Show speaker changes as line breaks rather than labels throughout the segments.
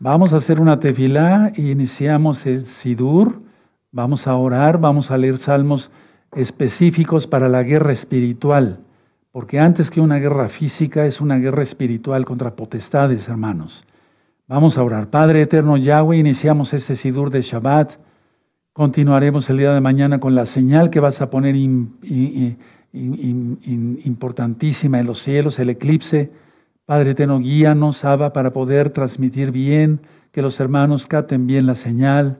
Vamos a hacer una tefilá y iniciamos el Sidur. Vamos a orar, vamos a leer salmos específicos para la guerra espiritual, porque antes que una guerra física es una guerra espiritual contra potestades, hermanos. Vamos a orar. Padre eterno Yahweh, iniciamos este Sidur de Shabbat. Continuaremos el día de mañana con la señal que vas a poner importantísima en los cielos, el eclipse. Padre eterno, guíanos, Abba, para poder transmitir bien, que los hermanos caten bien la señal.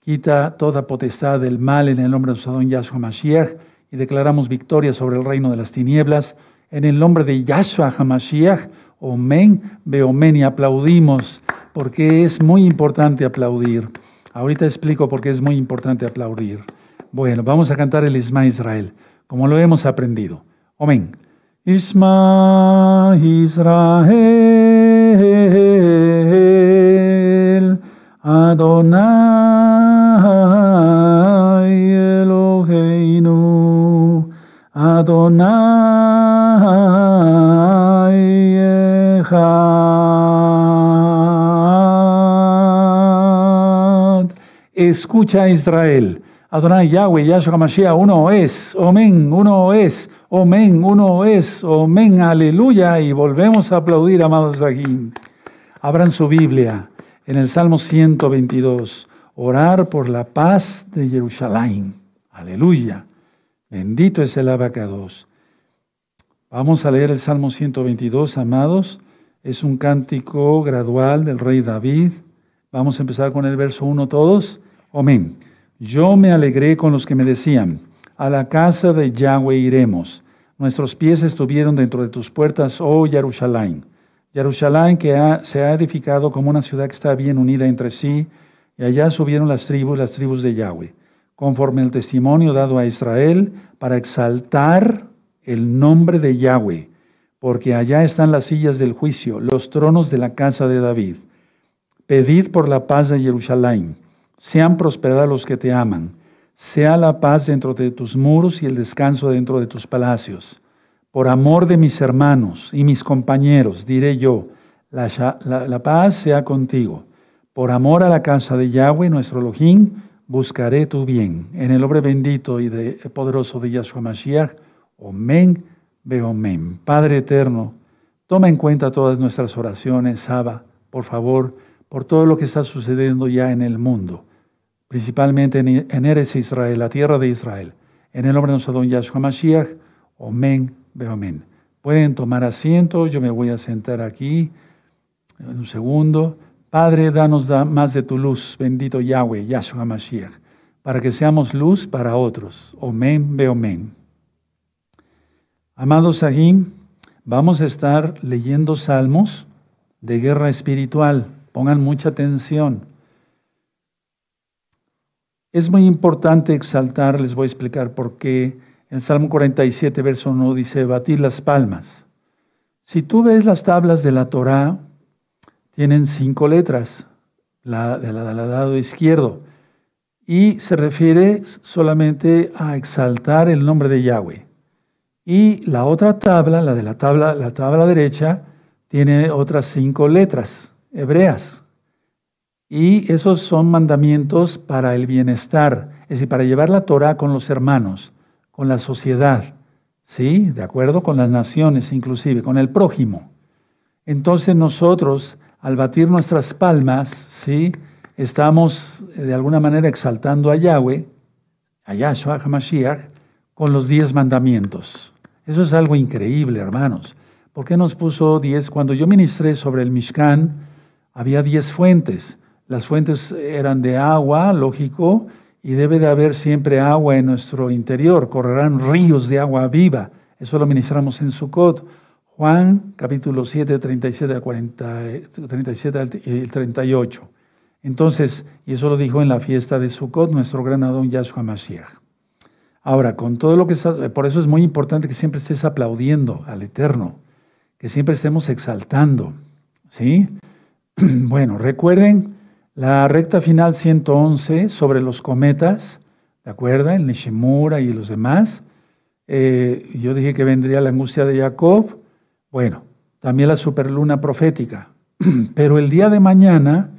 Quita toda potestad del mal en el nombre de su don Yahshua Mashiach y declaramos victoria sobre el reino de las tinieblas. En el nombre de Yahshua HaMashiach, Omen, Beomen, y aplaudimos, porque es muy importante aplaudir. Ahorita explico por qué es muy importante aplaudir. Bueno, vamos a cantar el Isma Israel, como lo hemos aprendido. Amén. Isma Israel, Adonai Eloheinu, Adonai Echad. Escucha Israel. Adonai Yahweh, Yahshua HaMashiach, uno es, Omen, uno es, Omen, uno es, Omen, aleluya. Y volvemos a aplaudir, amados aquí. Abran su Biblia en el Salmo 122. Orar por la paz de Jerusalén. Aleluya. Bendito es el abacados. Vamos a leer el Salmo 122, amados. Es un cántico gradual del rey David. Vamos a empezar con el verso 1 todos. Amén. Yo me alegré con los que me decían, a la casa de Yahweh iremos. Nuestros pies estuvieron dentro de tus puertas, oh Jerusalén. Jerusalén que se ha edificado como una ciudad que está bien unida entre sí, y allá subieron las tribus, las tribus de Yahweh, conforme el testimonio dado a Israel, para exaltar el nombre de Yahweh, porque allá están las sillas del juicio, los tronos de la casa de David. Pedid por la paz de Jerusalén sean prosperados los que te aman. Sea la paz dentro de tus muros y el descanso dentro de tus palacios. Por amor de mis hermanos y mis compañeros, diré yo, la, paz sea contigo. Por amor a la casa de Yahweh, nuestro Elohim, buscaré tu bien. En el nombre bendito y de, poderoso de Yahshua Mashiach, Omen, Beomen. Padre eterno, toma en cuenta todas nuestras oraciones, Abba, por favor, por todo lo que está sucediendo ya en el mundo, principalmente en Eres Israel, la tierra de Israel. En el nombre de nuestro don Yahshua Mashiach, Omen, Beomen. Pueden tomar asiento, yo me voy a sentar aquí en un segundo. Padre, danos más de tu luz, bendito Yahweh, Yahshua Mashiach, para que seamos luz para otros. Omen, Beomen. Amados Sahim, vamos a estar leyendo salmos de guerra espiritual. Pongan mucha atención. Es muy importante exaltar, les voy a explicar por qué. En Salmo 47, verso 1 dice, batir las palmas. Si tú ves las tablas de la Torá, tienen cinco letras, la del lado izquierdo, y se refiere solamente a exaltar el nombre de Yahweh. Y la otra tabla, la de la tabla, la tabla derecha, tiene otras cinco letras hebreas. Y esos son mandamientos para el bienestar, es decir, para llevar la Torah con los hermanos, con la sociedad, ¿sí? De acuerdo con las naciones, inclusive, con el prójimo. Entonces nosotros, al batir nuestras palmas, ¿sí? Estamos eh, de alguna manera exaltando a Yahweh, a Yahshua HaMashiach, con los diez mandamientos. Eso es algo increíble, hermanos. ¿Por qué nos puso diez? Cuando yo ministré sobre el Mishkan, había diez fuentes. Las fuentes eran de agua, lógico, y debe de haber siempre agua en nuestro interior. Correrán ríos de agua viva. Eso lo ministramos en Sukkot. Juan capítulo 7, 37 a 40, 37 y 38. Entonces, y eso lo dijo en la fiesta de Sukkot nuestro gran Adón Yahshua Mashiach. Ahora, con todo lo que está, por eso es muy importante que siempre estés aplaudiendo al Eterno, que siempre estemos exaltando, ¿sí? Bueno, recuerden la recta final 111 sobre los cometas, ¿de acuerdo? El Nishimura y los demás. Eh, yo dije que vendría la angustia de Jacob. Bueno, también la superluna profética. Pero el día de mañana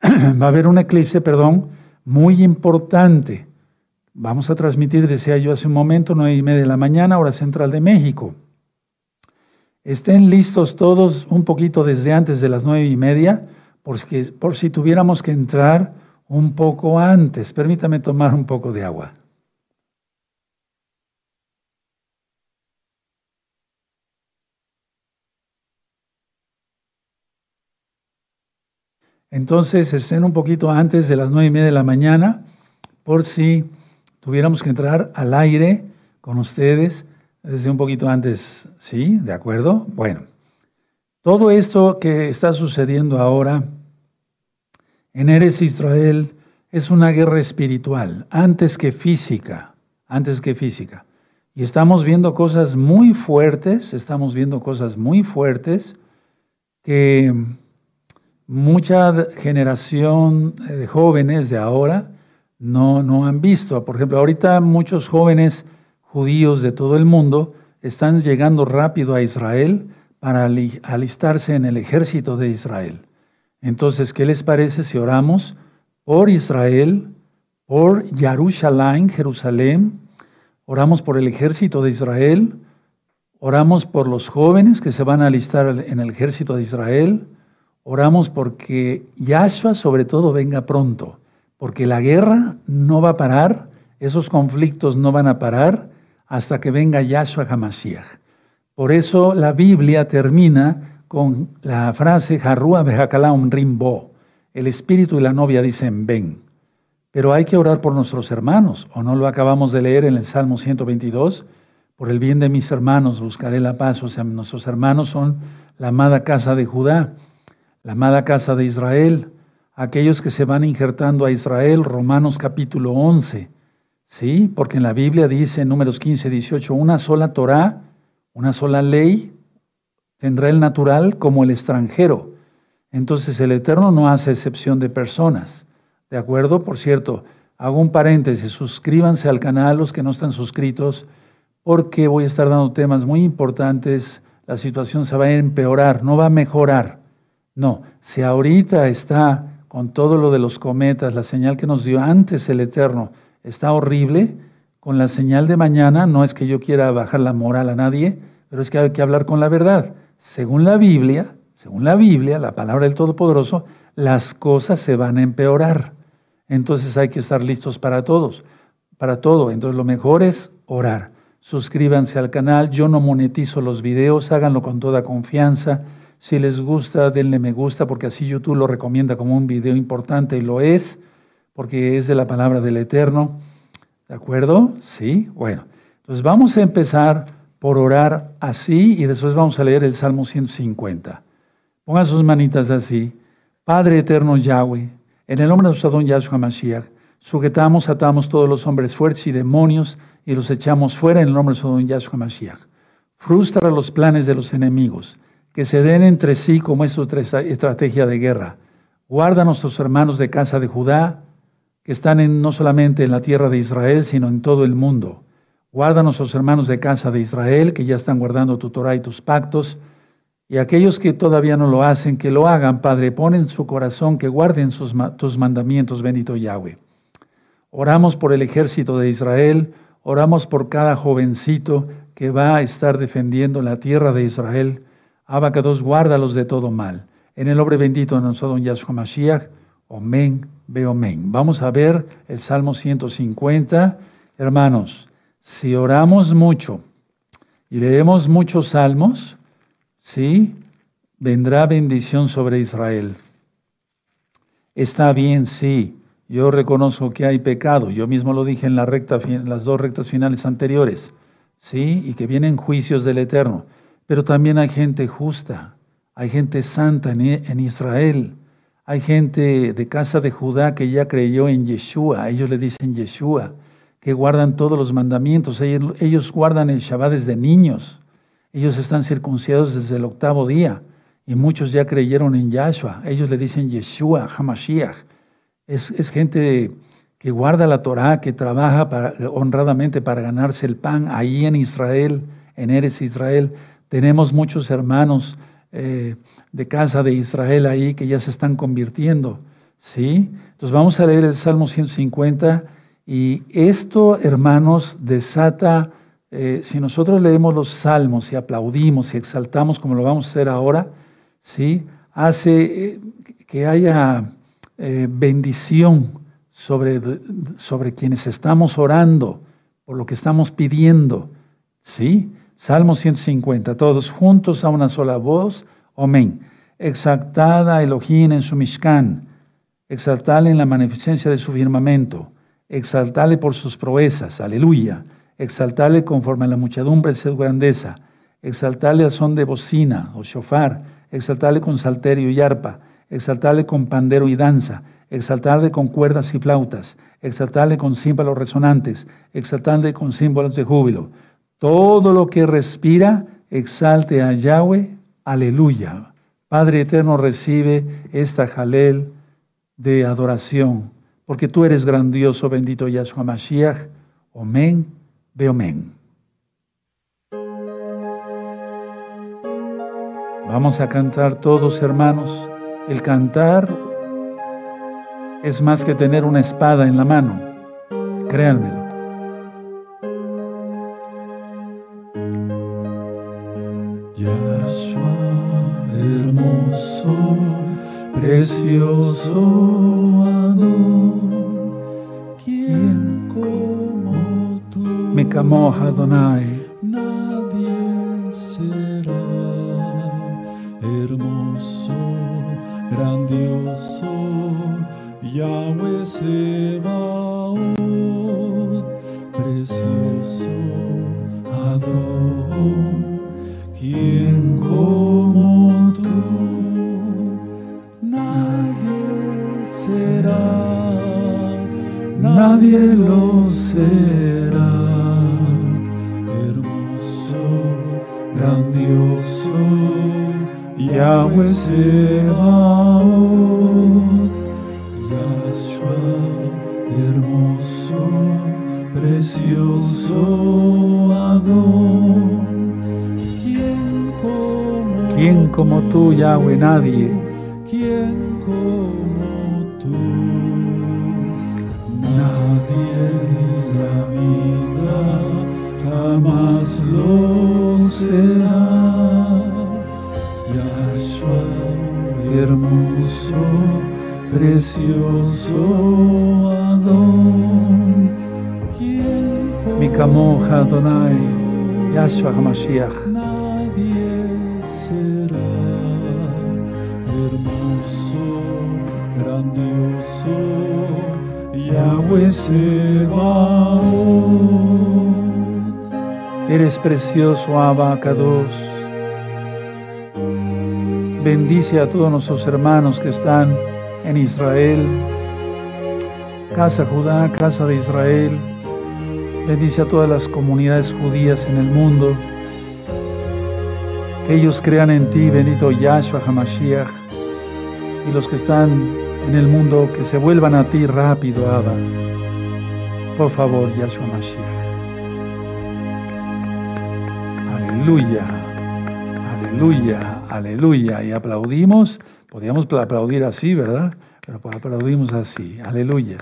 va a haber un eclipse, perdón, muy importante. Vamos a transmitir, decía yo hace un momento, nueve y media de la mañana, hora central de México. Estén listos todos un poquito desde antes de las nueve y media, por si, por si tuviéramos que entrar un poco antes. Permítame tomar un poco de agua. Entonces estén un poquito antes de las nueve y media de la mañana, por si tuviéramos que entrar al aire con ustedes desde un poquito antes, ¿sí? ¿De acuerdo? Bueno, todo esto que está sucediendo ahora en Eres Israel es una guerra espiritual, antes que física, antes que física. Y estamos viendo cosas muy fuertes, estamos viendo cosas muy fuertes que mucha generación de jóvenes de ahora no, no han visto. Por ejemplo, ahorita muchos jóvenes judíos de todo el mundo están llegando rápido a Israel para alistarse en el ejército de Israel. Entonces, ¿qué les parece si oramos por Israel, por Jerusalén, Jerusalén? Oramos por el ejército de Israel, oramos por los jóvenes que se van a alistar en el ejército de Israel, oramos porque Yahshua sobre todo venga pronto porque la guerra no va a parar, esos conflictos no van a parar hasta que venga Yahshua HaMashiach. Por eso la Biblia termina con la frase Harrua Behakalaum Rimbo. El espíritu y la novia dicen ven. Pero hay que orar por nuestros hermanos, o no lo acabamos de leer en el Salmo 122. Por el bien de mis hermanos buscaré la paz. O sea, nuestros hermanos son la amada casa de Judá, la amada casa de Israel aquellos que se van injertando a Israel, Romanos capítulo 11, ¿sí? Porque en la Biblia dice en números 15, 18, una sola Torah, una sola ley, tendrá el natural como el extranjero. Entonces el Eterno no hace excepción de personas, ¿de acuerdo? Por cierto, hago un paréntesis, suscríbanse al canal los que no están suscritos, porque voy a estar dando temas muy importantes, la situación se va a empeorar, no va a mejorar. No, si ahorita está con todo lo de los cometas, la señal que nos dio antes el Eterno está horrible, con la señal de mañana no es que yo quiera bajar la moral a nadie, pero es que hay que hablar con la verdad. Según la Biblia, según la Biblia, la palabra del Todopoderoso, las cosas se van a empeorar. Entonces hay que estar listos para todos, para todo. Entonces lo mejor es orar. Suscríbanse al canal, yo no monetizo los videos, háganlo con toda confianza. Si les gusta, denle me gusta, porque así YouTube lo recomienda como un video importante y lo es, porque es de la palabra del Eterno. ¿De acuerdo? Sí, bueno. Entonces vamos a empezar por orar así y después vamos a leer el Salmo 150. Pongan sus manitas así. Padre eterno Yahweh, en el nombre de nuestro don Yahshua Mashiach, sujetamos, atamos todos los hombres fuertes y demonios y los echamos fuera en el nombre de nuestro don Yahshua Mashiach. Frustra los planes de los enemigos que se den entre sí como es otra estrategia de guerra. Guarda a nuestros hermanos de casa de Judá, que están en, no solamente en la tierra de Israel, sino en todo el mundo. Guarda a nuestros hermanos de casa de Israel, que ya están guardando tu Torah y tus pactos. Y aquellos que todavía no lo hacen, que lo hagan, Padre, pon en su corazón que guarden tus mandamientos, bendito Yahweh. Oramos por el ejército de Israel, oramos por cada jovencito que va a estar defendiendo la tierra de Israel Abacados, guárdalos de todo mal. En el nombre bendito de nuestro don Yahshua Mashiach, Omen, ve Omen. Vamos a ver el Salmo 150. Hermanos, si oramos mucho y leemos muchos salmos, ¿sí? Vendrá bendición sobre Israel. Está bien, sí. Yo reconozco que hay pecado. Yo mismo lo dije en las dos rectas finales anteriores. ¿Sí? Y que vienen juicios del Eterno. Pero también hay gente justa, hay gente santa en Israel, hay gente de casa de Judá que ya creyó en Yeshua, ellos le dicen Yeshua, que guardan todos los mandamientos, ellos, guardan el Shabbat desde niños, ellos están circuncidados desde el octavo día y muchos ya creyeron en Yahshua, ellos le dicen Yeshua, Hamashiach. Es, gente que guarda la Torah, que trabaja honradamente para ganarse el pan ahí en Israel, en Eres Israel. Tenemos muchos hermanos eh, de casa de Israel ahí que ya se están convirtiendo. ¿Sí? Entonces vamos a leer el Salmo 150 y esto, hermanos, desata, eh, si nosotros leemos los salmos y aplaudimos y exaltamos como lo vamos a hacer ahora, ¿sí? hace eh, que haya eh, bendición sobre, sobre quienes estamos orando, por lo que estamos pidiendo. ¿Sí? Salmo 150, todos juntos a una sola voz. Amén. Exaltada Elohim en su Mishkan, exaltale en la magnificencia de su firmamento, exaltale por sus proezas, aleluya, exaltale conforme a la muchedumbre de su grandeza, exaltale a son de bocina o shofar, exaltale con salterio y arpa, exaltale con pandero y danza, exaltarle con cuerdas y flautas, exaltarle con símbolos resonantes, exaltarle con símbolos de júbilo. Todo lo que respira, exalte a Yahweh, aleluya. Padre eterno, recibe esta jalel de adoración, porque tú eres grandioso, bendito Yahshua Mashiach. Amén, ve amén. Vamos a cantar todos, hermanos. El cantar es más que tener una espada en la mano, créanmelo.
Hermoso, precioso Adón, quien como tú,
me camó Adonai,
nadie será hermoso, grandioso Yahweh Sebaot, precioso será, hermoso, grandioso, Yahweh Sebaot hermoso, precioso Adón.
¿Quién como, tú, Yahweh? Nadie.
Hermoso precioso Adón.
Mi camoja Adonai, Yahshua HaMashiach.
Nadie será hermoso, grandioso, Yahweh Sebaot.
Eres precioso, Abba Kadosh. Bendice a todos nuestros hermanos que están en Israel, Casa Judá, Casa de Israel. Bendice a todas las comunidades judías en el mundo. Que ellos crean en ti, bendito Yahshua HaMashiach. Y los que están en el mundo, que se vuelvan a ti rápido, Abba. Por favor, Yahshua HaMashiach. Aleluya, aleluya, aleluya. Y aplaudimos. Podríamos aplaudir así, ¿verdad? Pero pues aplaudimos así. Aleluya.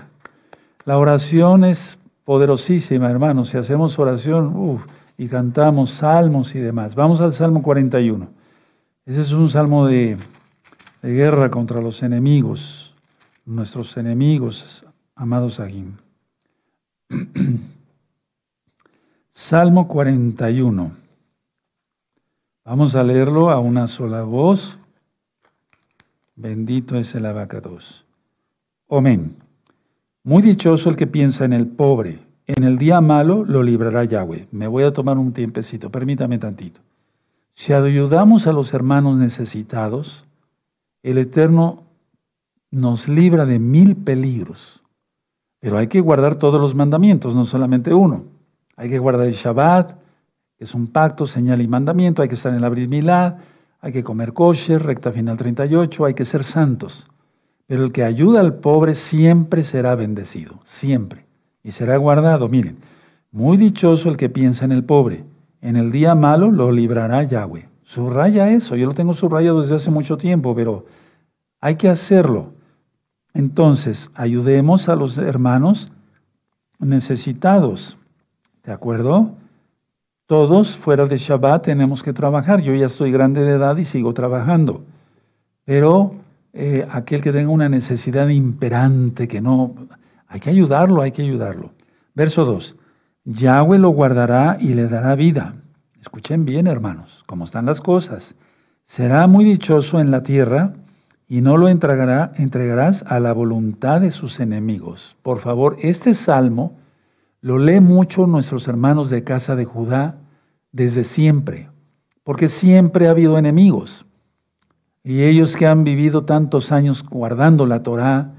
La oración es poderosísima, hermanos. Si hacemos oración y cantamos salmos y demás. Vamos al Salmo 41. Ese es un salmo de, de guerra contra los enemigos, nuestros enemigos, amados aquí. Salmo 41. Vamos a leerlo a una sola voz. Bendito es el abacados. Amén. Muy dichoso el que piensa en el pobre. En el día malo lo librará Yahweh. Me voy a tomar un tiempecito, permítame tantito. Si ayudamos a los hermanos necesitados, el Eterno nos libra de mil peligros. Pero hay que guardar todos los mandamientos, no solamente uno. Hay que guardar el Shabbat, es un pacto, señal y mandamiento. Hay que estar en la Brit hay que comer kosher, recta final 38, hay que ser santos. Pero el que ayuda al pobre siempre será bendecido, siempre. Y será guardado. Miren, muy dichoso el que piensa en el pobre. En el día malo lo librará Yahweh. Subraya eso. Yo lo tengo subrayado desde hace mucho tiempo, pero hay que hacerlo. Entonces, ayudemos a los hermanos necesitados. ¿De acuerdo? Todos fuera de Shabbat tenemos que trabajar. Yo ya estoy grande de edad y sigo trabajando. Pero eh, aquel que tenga una necesidad imperante, que no, hay que ayudarlo, hay que ayudarlo. Verso 2. Yahweh lo guardará y le dará vida. Escuchen bien, hermanos, cómo están las cosas. Será muy dichoso en la tierra y no lo entregará, entregarás a la voluntad de sus enemigos. Por favor, este salmo lo leen mucho nuestros hermanos de casa de Judá desde siempre, porque siempre ha habido enemigos. Y ellos que han vivido tantos años guardando la Torá,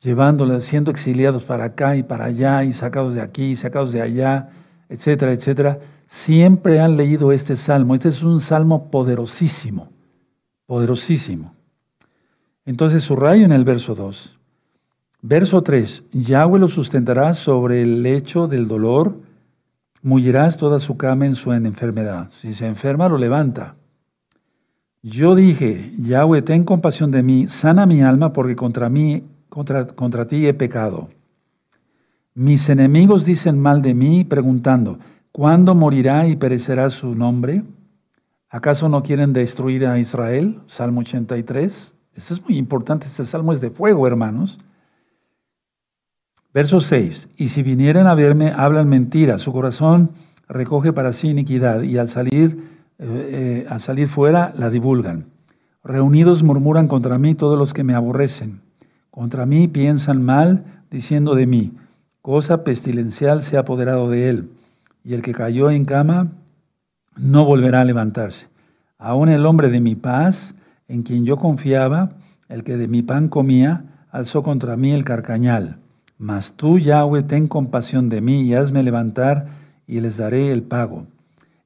llevándola, siendo exiliados para acá y para allá, y sacados de aquí, y sacados de allá, etcétera, etcétera, siempre han leído este salmo. Este es un salmo poderosísimo, poderosísimo. Entonces subrayo en el verso 2. Verso 3, Yahweh lo sustentará sobre el lecho del dolor, mullirás toda su cama en su enfermedad. Si se enferma, lo levanta. Yo dije, Yahweh, ten compasión de mí, sana mi alma, porque contra mí, contra, contra ti he pecado. Mis enemigos dicen mal de mí, preguntando, ¿cuándo morirá y perecerá su nombre? ¿Acaso no quieren destruir a Israel? Salmo 83. Esto es muy importante, este salmo es de fuego, hermanos. Verso 6. Y si vinieren a verme, hablan mentira. Su corazón recoge para sí iniquidad y al salir, eh, eh, al salir fuera la divulgan. Reunidos murmuran contra mí todos los que me aborrecen. Contra mí piensan mal, diciendo de mí, cosa pestilencial se ha apoderado de él. Y el que cayó en cama no volverá a levantarse. Aún el hombre de mi paz, en quien yo confiaba, el que de mi pan comía, alzó contra mí el carcañal. Mas tú, Yahweh, ten compasión de mí y hazme levantar y les daré el pago.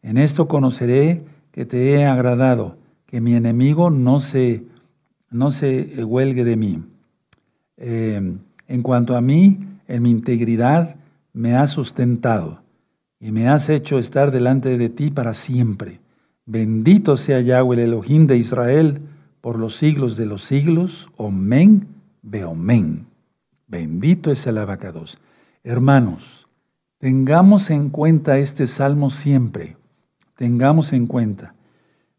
En esto conoceré que te he agradado, que mi enemigo no se, no se huelgue de mí. Eh, en cuanto a mí, en mi integridad me has sustentado y me has hecho estar delante de ti para siempre. Bendito sea Yahweh, el Elohim de Israel, por los siglos de los siglos. Omen, beomen. Bendito es el abacados. Hermanos, tengamos en cuenta este salmo siempre. Tengamos en cuenta.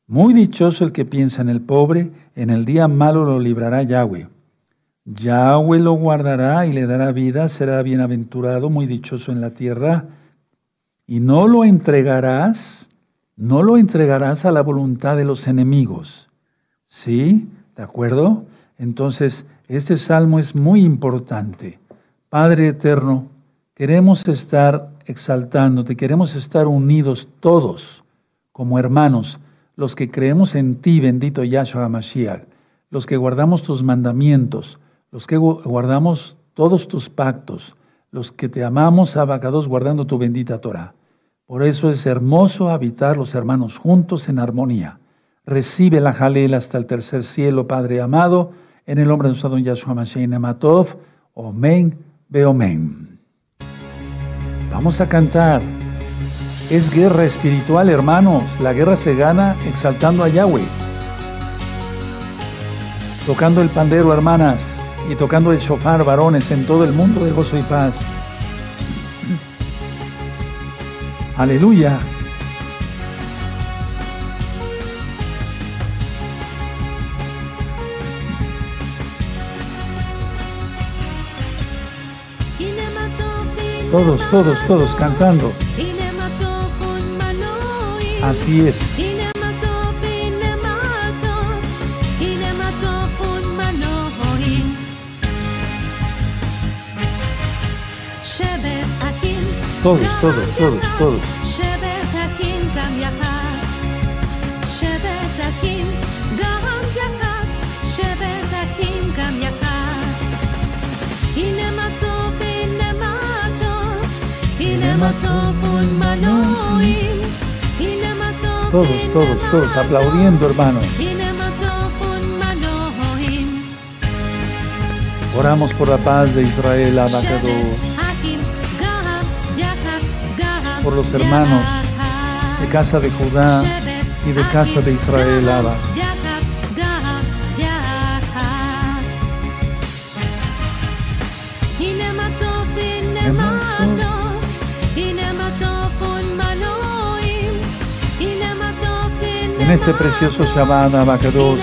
Muy dichoso el que piensa en el pobre, en el día malo lo librará Yahweh. Yahweh lo guardará y le dará vida, será bienaventurado, muy dichoso en la tierra. Y no lo entregarás, no lo entregarás a la voluntad de los enemigos. ¿Sí? ¿De acuerdo? Entonces, este salmo es muy importante. Padre eterno, queremos estar exaltándote, queremos estar unidos todos como hermanos, los que creemos en ti, bendito Yahshua Mashiach, los que guardamos tus mandamientos, los que guardamos todos tus pactos, los que te amamos, abacados, guardando tu bendita Torah. Por eso es hermoso habitar los hermanos juntos en armonía. Recibe la jalel hasta el tercer cielo, Padre amado en el nombre de nuestro don Yahshua Mashiach Nematov, Omen, Beomen. Vamos a cantar. Es guerra espiritual, hermanos. La guerra se gana exaltando a Yahweh. Tocando el pandero, hermanas, y tocando el shofar, varones, en todo el mundo de gozo y paz. Aleluya. Todos, todos, todos cantando. Así es. Todos, todos, todos, todos. Todos, todos, todos aplaudiendo, hermanos. Oramos por la paz de Israel, abacado. Por los hermanos de casa de Judá y de casa de Israel, Abba. Este precioso Shabbat Abacados,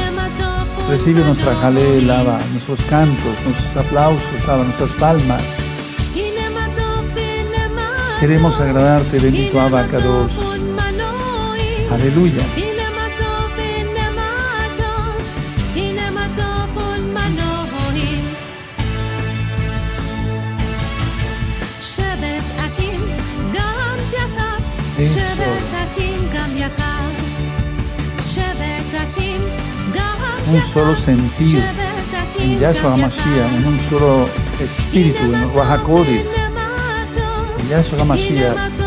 recibe nuestra jalé, lava, nuestros cantos, nuestros aplausos, lava nuestras palmas. Queremos agradarte, bendito Abacados. Aleluya. Un solo sentido en Yahshua HaMashiach, en un solo espíritu, en Rahakodis, en Yahshua HaMashiach.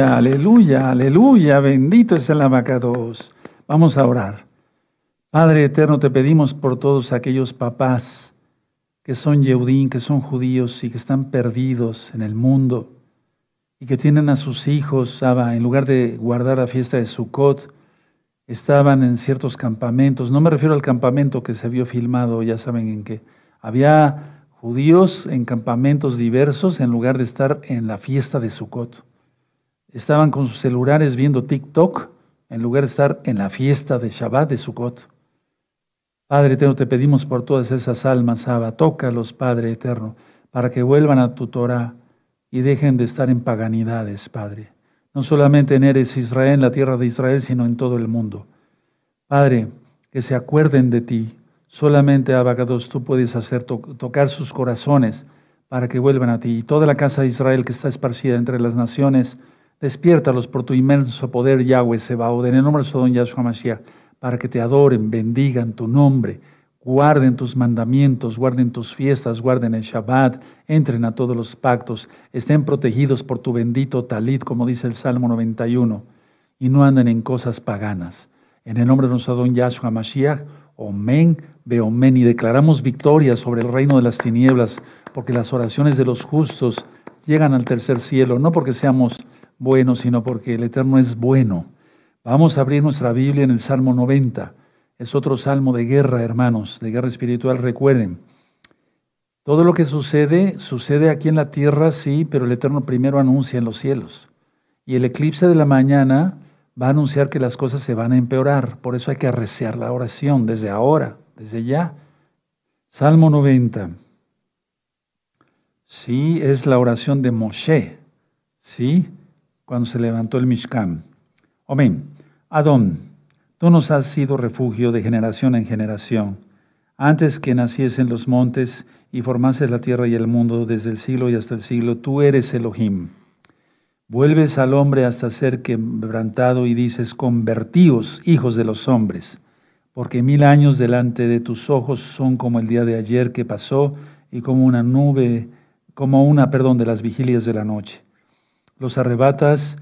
Aleluya, aleluya, bendito es el abacados. Vamos a orar. Padre eterno, te pedimos por todos aquellos papás que son Yeudín, que son judíos y que están perdidos en el mundo y que tienen a sus hijos, en lugar de guardar la fiesta de Sukkot, estaban en ciertos campamentos. No me refiero al campamento que se vio filmado, ya saben en qué. Había judíos en campamentos diversos en lugar de estar en la fiesta de Sukkot estaban con sus celulares viendo TikTok en lugar de estar en la fiesta de Shabbat de Sukkot. Padre eterno, te pedimos por todas esas almas, Abba, tócalos, Padre eterno, para que vuelvan a tu Torah y dejen de estar en paganidades, Padre. No solamente en Eres Israel, en la tierra de Israel, sino en todo el mundo. Padre, que se acuerden de ti. Solamente, Abacados, tú puedes hacer tocar sus corazones para que vuelvan a ti. Y toda la casa de Israel que está esparcida entre las naciones, Despiértalos por tu inmenso poder, Yahweh Sebaod, en el nombre de Sodom Yahshua Mashiach, para que te adoren, bendigan tu nombre, guarden tus mandamientos, guarden tus fiestas, guarden el Shabbat, entren a todos los pactos, estén protegidos por tu bendito talit, como dice el Salmo 91, y no anden en cosas paganas. En el nombre de nuestro don Yahshua Mashiach, Omen, y declaramos victoria sobre el reino de las tinieblas, porque las oraciones de los justos llegan al tercer cielo, no porque seamos bueno, sino porque el Eterno es bueno. Vamos a abrir nuestra Biblia en el Salmo 90. Es otro salmo de guerra, hermanos, de guerra espiritual. Recuerden, todo lo que sucede, sucede aquí en la tierra, sí, pero el Eterno primero anuncia en los cielos. Y el eclipse de la mañana va a anunciar que las cosas se van a empeorar. Por eso hay que arreciar la oración desde ahora, desde ya. Salmo 90. Sí, es la oración de Moshe. Sí, cuando se levantó el Mishkan. Amén. Adón, tú nos has sido refugio de generación en generación. Antes que naciesen los montes y formases la tierra y el mundo desde el siglo y hasta el siglo, tú eres Elohim. Vuelves al hombre hasta ser quebrantado y dices, convertíos, hijos de los hombres, porque mil años delante de tus ojos son como el día de ayer que pasó y como una nube, como una, perdón, de las vigilias de la noche. Los arrebatas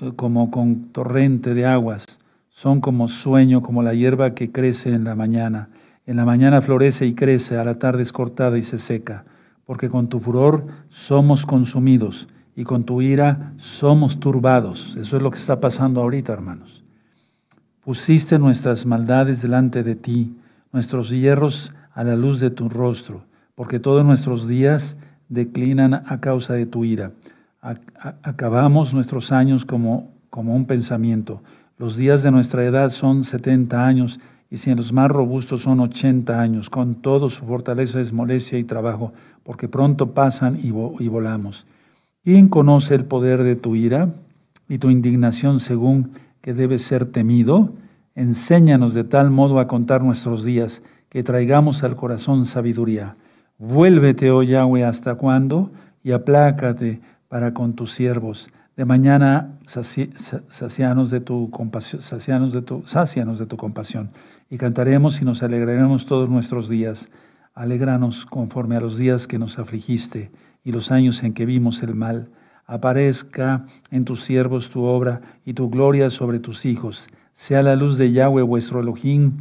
eh, como con torrente de aguas, son como sueño, como la hierba que crece en la mañana. En la mañana florece y crece, a la tarde es cortada y se seca, porque con tu furor somos consumidos y con tu ira somos turbados. Eso es lo que está pasando ahorita, hermanos. Pusiste nuestras maldades delante de ti, nuestros hierros a la luz de tu rostro, porque todos nuestros días declinan a causa de tu ira acabamos nuestros años como, como un pensamiento. Los días de nuestra edad son 70 años y si en los más robustos son 80 años. Con todo su fortaleza es molestia y trabajo, porque pronto pasan y, volamos. ¿Quién conoce el poder de tu ira y tu indignación según que debe ser temido? Enséñanos de tal modo a contar nuestros días que traigamos al corazón sabiduría. Vuélvete, oh Yahweh, hasta cuándo y aplácate para con tus siervos. De mañana sacianos de tu compasión, sacianos de tu, de tu compasión. Y cantaremos y nos alegraremos todos nuestros días. Alegranos conforme a los días que nos afligiste y los años en que vimos el mal. aparezca en tus siervos tu obra y tu gloria sobre tus hijos. Sea la luz de Yahweh vuestro Elohim,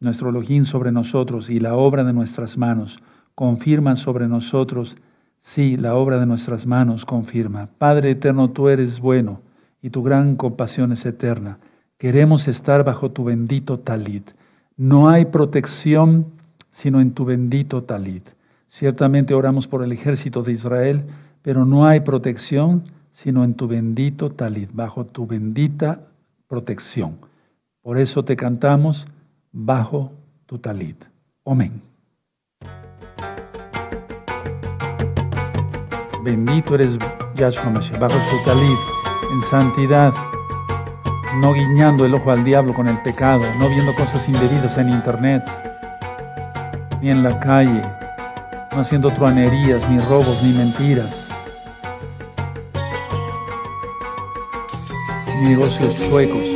nuestro Elohim sobre nosotros y la obra de nuestras manos. Confirma sobre nosotros, sí, la obra de nuestras manos confirma. Padre eterno, tú eres bueno y tu gran compasión es eterna. Queremos estar bajo tu bendito talit. No hay protección sino en tu bendito talit. Ciertamente oramos por el ejército de Israel, pero no hay protección sino en tu bendito talit, bajo tu bendita protección. Por eso te cantamos bajo tu talit. Amén. Bendito eres Yahshua Mashiach, bajo su talit, en santidad, no guiñando el ojo al diablo con el pecado, no viendo cosas indebidas en internet, ni en la calle, no haciendo truanerías, ni robos, ni mentiras, ni negocios chuecos.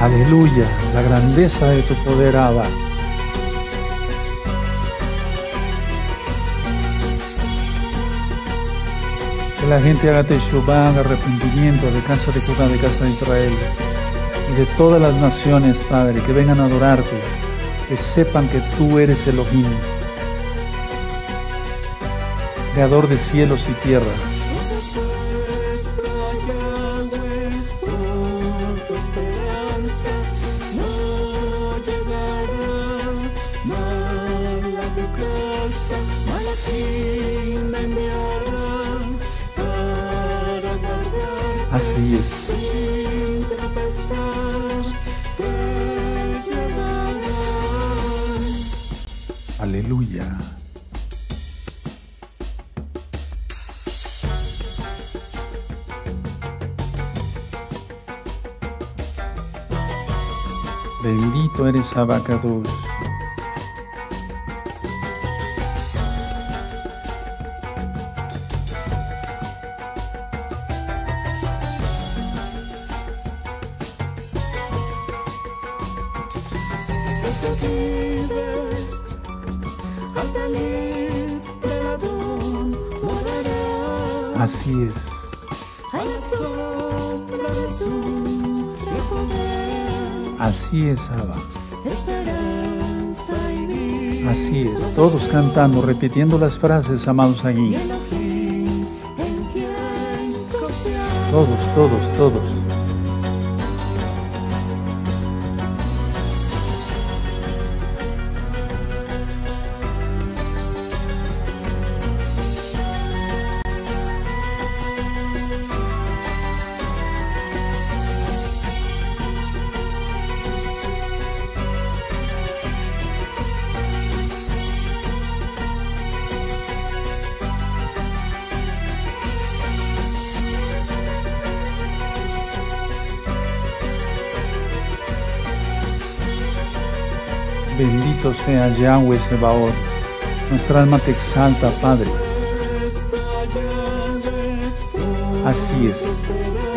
Aleluya, la grandeza de tu poder, Abba. Que la gente haga Teshuvah, arrepentimiento de casa de Judá, de casa de Israel y de todas las naciones, Padre, que vengan a adorarte, que sepan que tú eres Elohim, creador de cielos y tierra. Bendito eres Abacados. Todos cantando, repitiendo las frases, amados allí. Todos, todos, todos. Yahweh Sebaot. Nuestra alma te exalta, Padre. Así es.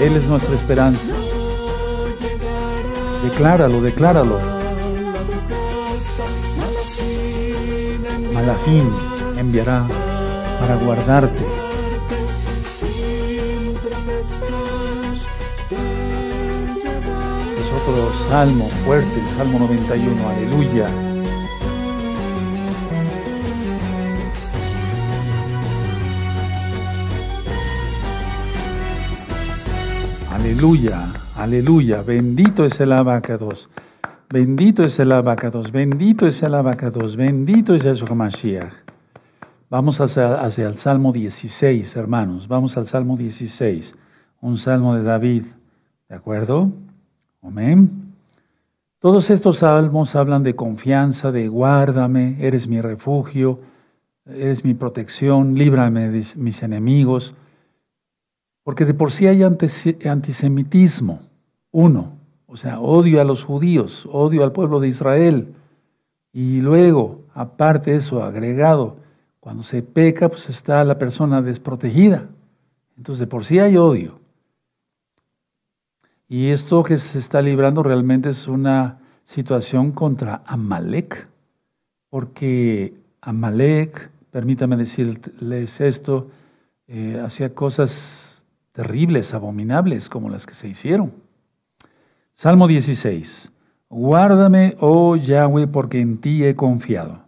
Él es nuestra esperanza. Decláralo, decláralo. Malachim enviará para guardarte. Es otro salmo fuerte, el Salmo 91. Aleluya. Aleluya, aleluya. Bendito es el abacados. Bendito es el abacados. Bendito es el abacados. Bendito es Yahshua Mashiach. Vamos hacia, hacia el Salmo 16, hermanos. Vamos al Salmo 16. Un salmo de David. ¿De acuerdo? Amén. Todos estos salmos hablan de confianza, de guárdame, eres mi refugio, eres mi protección, líbrame de mis enemigos, porque de por sí hay antisemitismo, uno, o sea, odio a los judíos, odio al pueblo de Israel, y luego, aparte de eso, agregado, cuando se peca, pues está la persona desprotegida. Entonces, de por sí hay odio. Y esto que se está librando realmente es una situación contra Amalek, porque Amalek, permítame decirles esto, eh, hacía cosas terribles, abominables, como las que se hicieron. Salmo 16. Guárdame, oh Yahweh, porque en ti he confiado.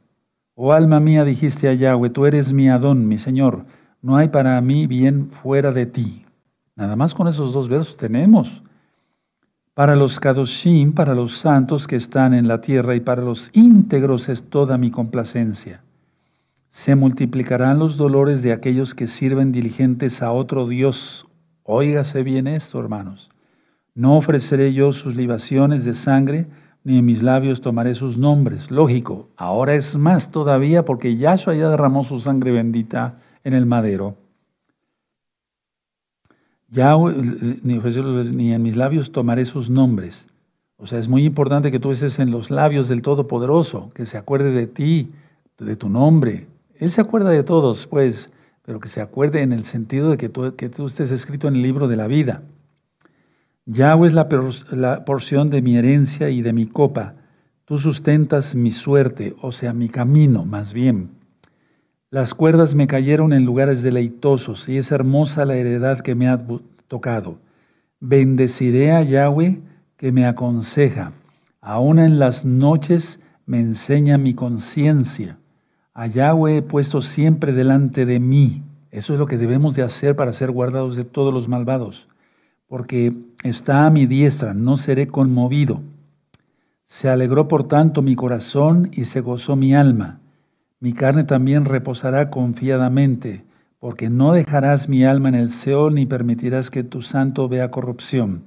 Oh alma mía, dijiste a Yahweh, tú eres mi Adón, mi Señor. No hay para mí bien fuera de ti. Nada más con esos dos versos tenemos. Para los Kadoshim, para los santos que están en la tierra y para los íntegros es toda mi complacencia. Se multiplicarán los dolores de aquellos que sirven diligentes a otro Dios. Óigase bien esto, hermanos. No ofreceré yo sus libaciones de sangre, ni en mis labios tomaré sus nombres. Lógico, ahora es más todavía porque Yahshua ya derramó su sangre bendita en el madero. Ya ni, ni en mis labios tomaré sus nombres. O sea, es muy importante que tú estés en los labios del Todopoderoso, que se acuerde de ti, de tu nombre. Él se acuerda de todos, pues, pero que se acuerde en el sentido de que tú, que estés escrito en el libro de la vida. Yahweh es la, la porción de mi herencia y de mi copa. Tú sustentas mi suerte, o sea, mi camino, más bien. Las cuerdas me cayeron en lugares deleitosos y es hermosa la heredad que me ha tocado. Bendeciré a Yahweh que me aconseja. Aún en las noches me enseña mi conciencia. A he puesto siempre delante de mí. Eso es lo que debemos de hacer para ser guardados de todos los malvados porque está a mi diestra, no seré conmovido. Se alegró por tanto mi corazón y se gozó mi alma. Mi carne también reposará confiadamente, porque no dejarás mi alma en el Seol ni permitirás que tu santo vea corrupción.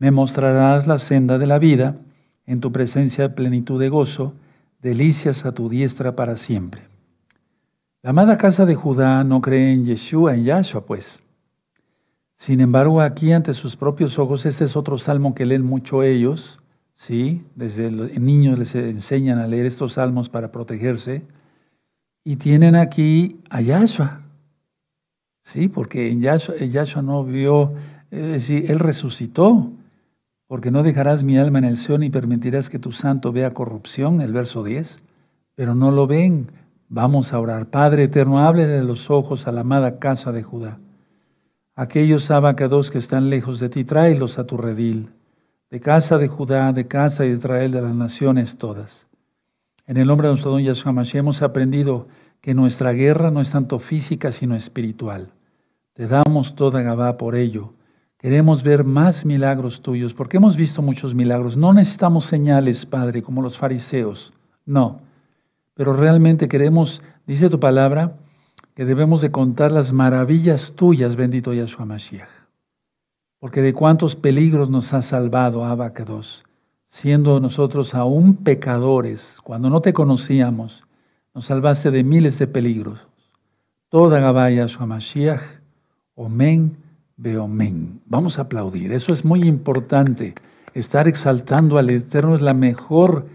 Me mostrarás la senda de la vida, en tu presencia plenitud de gozo, delicias a tu diestra para siempre. La amada casa de Judá no cree en Yeshua, en Yahshua, pues sin embargo, aquí ante sus propios ojos, este es otro salmo que leen mucho ellos, ¿sí? Desde niños les enseñan a leer estos salmos para protegerse. Y tienen aquí a Yahshua, ¿sí? Porque en Yahshua, no vio, es decir, Él resucitó, porque no dejarás mi alma en el Seón y permitirás que tu santo vea corrupción, el verso 10, pero no lo ven. Vamos a orar. Padre eterno, hable de los ojos a la amada casa de Judá. Aquellos abacados que están lejos de ti, tráelos a tu redil, de casa de Judá, de casa de Israel, de las naciones todas. En el nombre de nuestro don Yahshua Mashiach hemos aprendido que nuestra guerra no es tanto física, sino espiritual. Te damos toda Gabá por ello. Queremos ver más milagros tuyos, porque hemos visto muchos milagros. No necesitamos señales, Padre, como los fariseos. No. Pero realmente queremos, dice tu palabra, que debemos de contar las maravillas tuyas, bendito Yahshua Mashiach. Porque de cuántos peligros nos has salvado, Abacados, siendo nosotros aún pecadores, cuando no te conocíamos, nos salvaste de miles de peligros. Toda Gabá Yahshua Mashiach, Omen, Beomen. Vamos a aplaudir, eso es muy importante. Estar exaltando al Eterno es la mejor,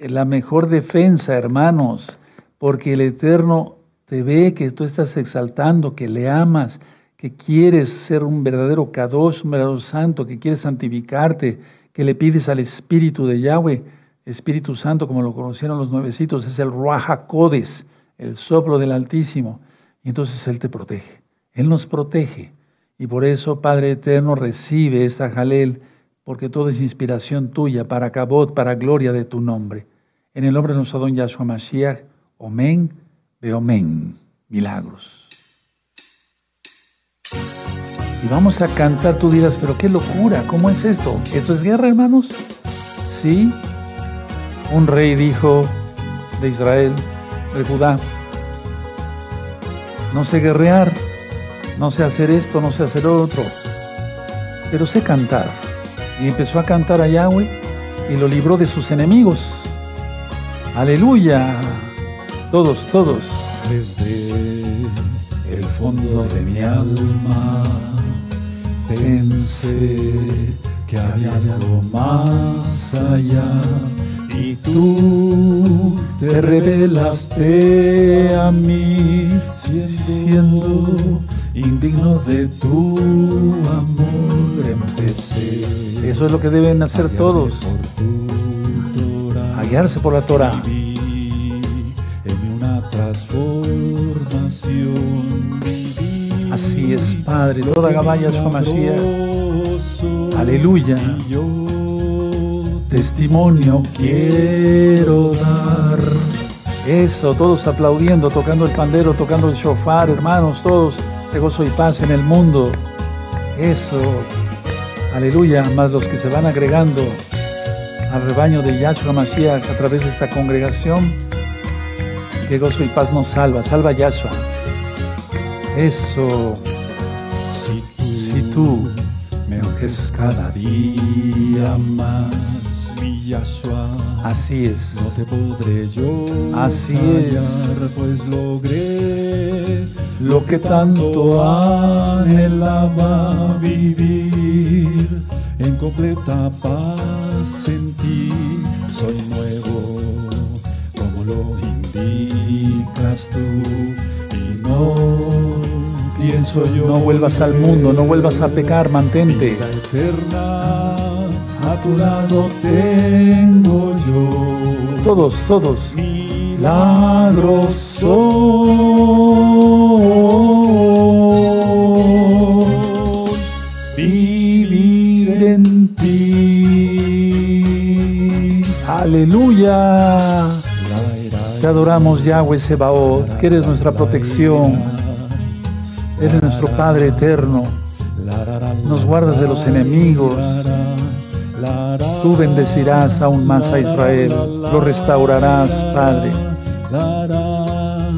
la mejor defensa, hermanos, porque el Eterno te ve que tú estás exaltando, que le amas, que quieres ser un verdadero Kadosh, un verdadero santo, que quieres santificarte, que le pides al Espíritu de Yahweh, Espíritu Santo, como lo conocieron los nuevecitos, es el Ruach Codes, el soplo del Altísimo. Y entonces Él te protege. Él nos protege. Y por eso, Padre Eterno, recibe esta Jalel, porque todo es inspiración tuya, para Cabot, para gloria de tu nombre. En el nombre de nuestro don Yahshua Mashiach, Amén Veo men, milagros. Y vamos a cantar, tú dirás, pero qué locura, ¿cómo es esto? ¿Esto es guerra, hermanos? Sí. Un rey dijo de Israel, de Judá, no sé guerrear, no sé hacer esto, no sé hacer otro, pero sé cantar. Y empezó a cantar a Yahweh y lo libró de sus enemigos. Aleluya. Todos, todos.
Desde el fondo de mi alma pensé que había algo más allá y tú te revelaste a mí siendo indigno de tu amor empecé
Eso es lo que deben hacer todos. guiarse por la Torah.
En una transformación.
Así es, Padre. Toda Gabaya
milagroso
Aleluya. Testimonio quiero dar. Eso, todos aplaudiendo, tocando el pandero, tocando el shofar, hermanos, todos de gozo y paz en el mundo. Eso. Aleluya. Más los que se van agregando al rebaño de Yahshua Mashiach a través de esta congregación. Que gozo y paz nos salva. Salva Yahshua. Eso.
Si tú,
Si tú
me unges cada día más, mi Yahshua,
Así es.
no te podré yo
Así
fallar, pues logré
Lo que tanto
anhelaba vivir en completa paz en ti. Soy nuevo, como lo indicas tú, y no pienso yo.
No vuelvas al mundo, no vuelvas a pecar, mantente.
Vida eterna, a tu lado tengo yo.
Todos, todos.
Milagroso
Aleluya. Te adoramos, Yahweh Sebaot, que eres nuestra protección. Eres nuestro Padre eterno. Nos guardas de los enemigos. Tú bendecirás aún más a Israel. Lo restaurarás, Padre.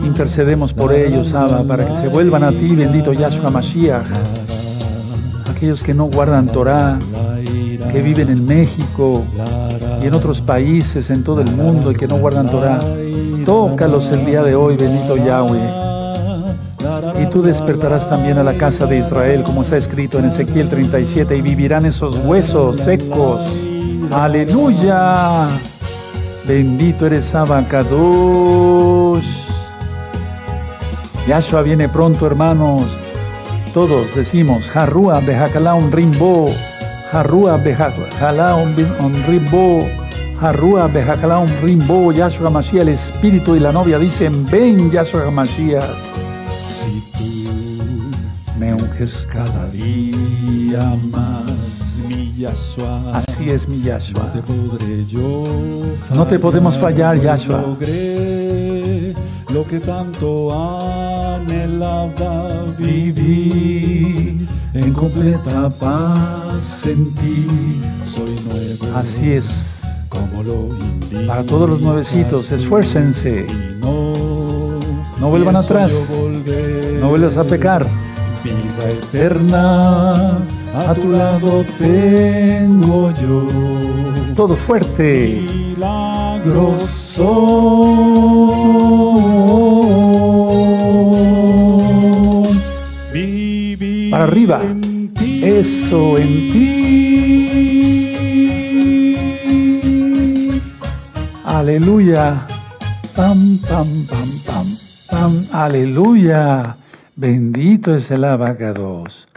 Intercedemos por ellos, Abba, para que se vuelvan a ti, bendito Yahshua Mashiach. Aquellos que no guardan Torah, que viven en México y en otros países, en todo el mundo, y que no guardan Torah. Tócalos el día de hoy, bendito Yahweh. Y tú despertarás también a la casa de Israel, como está escrito en Ezequiel 37, y vivirán esos huesos secos. Aleluya. Bendito eres Abacados. Yahshua viene pronto, hermanos. Todos decimos, Harrua Behakalaun Rimbo, Harrua Behakalaun Rimbo, Harrua Behakalaun Rimbo, Yahshua Mashiach, el Espíritu y la novia dicen, ven Yahshua Mashiach.
Si tú me unges cada día más, mi Yahshua.
Así es mi
No
Yahshua.
te podré yo
No te podemos fallar, Yahshua.
Logré lo que tanto anhelaba vivir en completa paz en ti. Soy nuevo.
Así es.
Como lo indicas
Para todos los nuevecitos, esfuércense.
No,
No vuelvan atrás.
volver.
No vuelvas a pecar.
Vida eterna, a tu lado tengo yo.
Todo fuerte.
Milagroso.
Arriba. Eso en ti. Aleluya. Pam, pam, pam, pam, pam. Aleluya. Bendito es el abacados.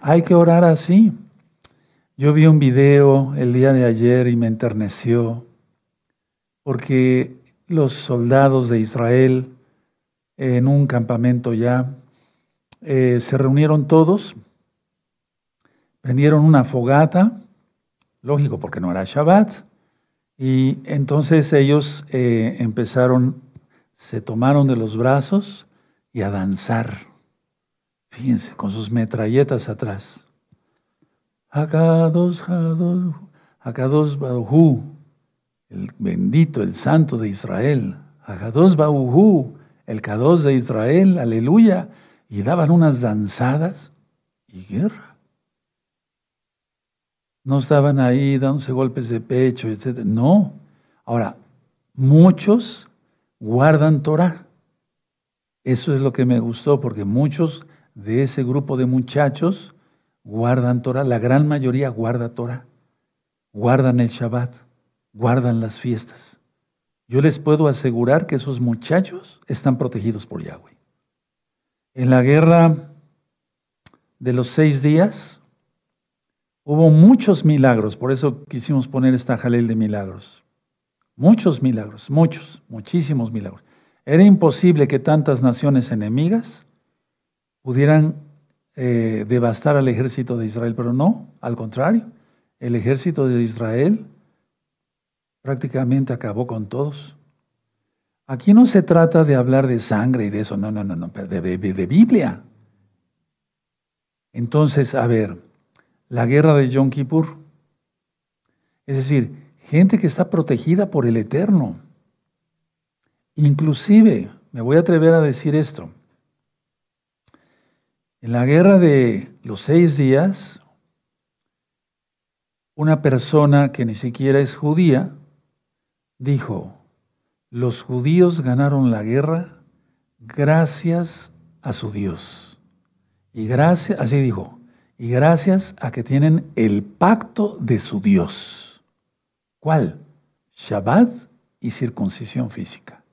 Hay que orar así. Yo vi un video el día de ayer y me enterneció porque los soldados de Israel en un campamento ya eh, se reunieron todos, prendieron una fogata, lógico porque no era Shabbat, y entonces ellos eh, empezaron, se tomaron de los brazos y a danzar, fíjense, con sus metralletas atrás. Hakados, Hakados Barujú, el bendito, el santo de Israel, Hakados Barujú, el Kados de Israel, aleluya, y daban unas danzadas y guerra. No estaban ahí dándose golpes de pecho, etc. No. Ahora, muchos guardan Torah. Eso es lo que me gustó, porque muchos de ese grupo de muchachos guardan Torah, la gran mayoría guarda Torah, guardan el Shabbat, guardan las fiestas. Yo les puedo asegurar que esos muchachos están protegidos por Yahweh. En la guerra de los seis días hubo muchos milagros, por eso quisimos poner esta jalel de milagros. Muchos milagros, muchos, muchísimos milagros. Era imposible que tantas naciones enemigas pudieran eh, devastar al ejército de Israel, pero no, al contrario, el ejército de Israel prácticamente acabó con todos. Aquí no se trata de hablar de sangre y de eso, no, no, no, no, de, Biblia. Entonces, a ver, la guerra de Yom Kippur, es decir, gente que está protegida por el Eterno. Inclusive, me voy a atrever a decir esto, en la guerra de los seis días, una persona que ni siquiera es judía dijo, los judíos ganaron la guerra gracias a su Dios. Y gracias, así dijo, y gracias a que tienen el pacto de su Dios. ¿Cuál? Shabbat y circuncisión física.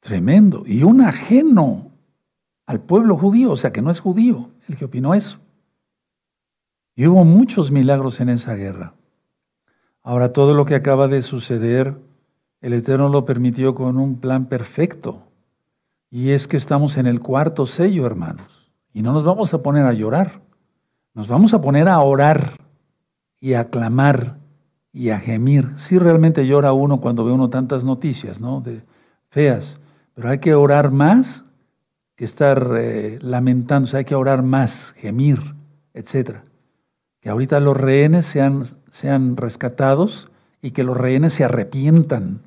Tremendo. Y un ajeno al pueblo judío, o sea que no es judío el que opinó eso. Y hubo muchos milagros en esa guerra. Ahora todo lo que acaba de suceder, el Eterno lo permitió con un plan perfecto. Y es que estamos en el cuarto sello, hermanos. Y no nos vamos a poner a llorar. Nos vamos a poner a orar y a clamar y a gemir. Sí realmente llora uno cuando ve uno tantas noticias, ¿no? De feas. Pero hay que orar más que estar eh, lamentándose, hay que orar más, gemir, etc. Que ahorita los rehenes sean, sean rescatados y que los rehenes se arrepientan.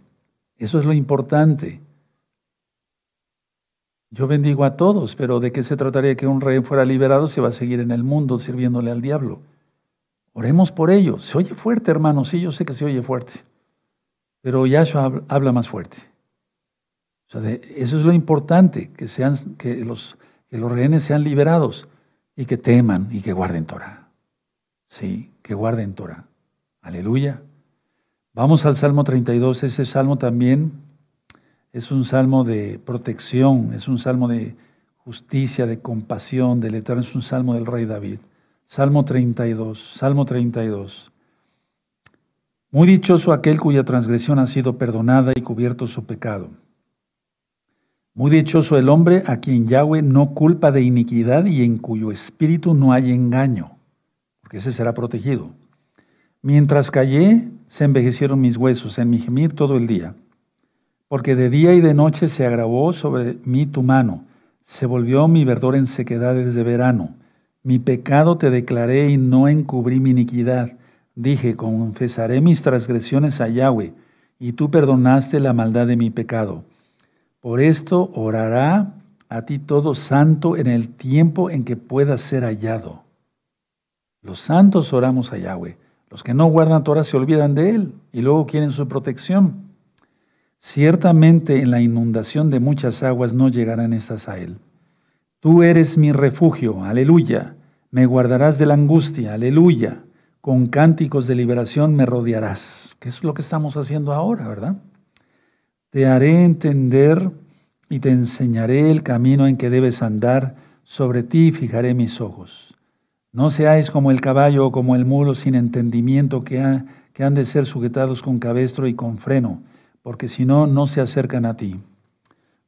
Eso es lo importante. Yo bendigo a todos, pero ¿de qué se trataría que un rehén fuera liberado si va a seguir en el mundo sirviéndole al diablo? Oremos por ello. Se oye fuerte, hermano, sí, yo sé que se oye fuerte, pero Yahshua habla más fuerte eso es lo importante, que, sean, que, los, que los rehenes sean liberados y que teman y que guarden Torah. Sí, que guarden Torah. Aleluya. Vamos al Salmo 32. Ese salmo también es un salmo de protección, es un salmo de justicia, de compasión del Eterno, es un salmo del rey David. Salmo 32, Salmo 32. Muy dichoso aquel cuya transgresión ha sido perdonada y cubierto su pecado. Muy dichoso el hombre a quien Yahweh no culpa de iniquidad y en cuyo espíritu no hay engaño, porque ese será protegido. Mientras callé, se envejecieron mis huesos en mi gemir todo el día, porque de día y de noche se agravó sobre mí tu mano, se volvió mi verdor en sequedades de verano. Mi pecado te declaré y no encubrí mi iniquidad. Dije, confesaré mis transgresiones a Yahweh, y tú perdonaste la maldad de mi pecado. Por esto orará a ti todo santo en el tiempo en que pueda ser hallado. Los santos oramos a Yahweh. Los que no guardan Torah se olvidan de Él y luego quieren su protección. Ciertamente en la inundación de muchas aguas no llegarán estas a Él. Tú eres mi refugio, aleluya. Me guardarás de la angustia, aleluya. Con cánticos de liberación me rodearás. Que es lo que estamos haciendo ahora, ¿verdad? Te haré entender y te enseñaré el camino en que debes andar, sobre ti fijaré mis ojos. No seáis como el caballo o como el mulo sin entendimiento que, han de ser sujetados con cabestro y con freno, porque si no, no se acercan a ti.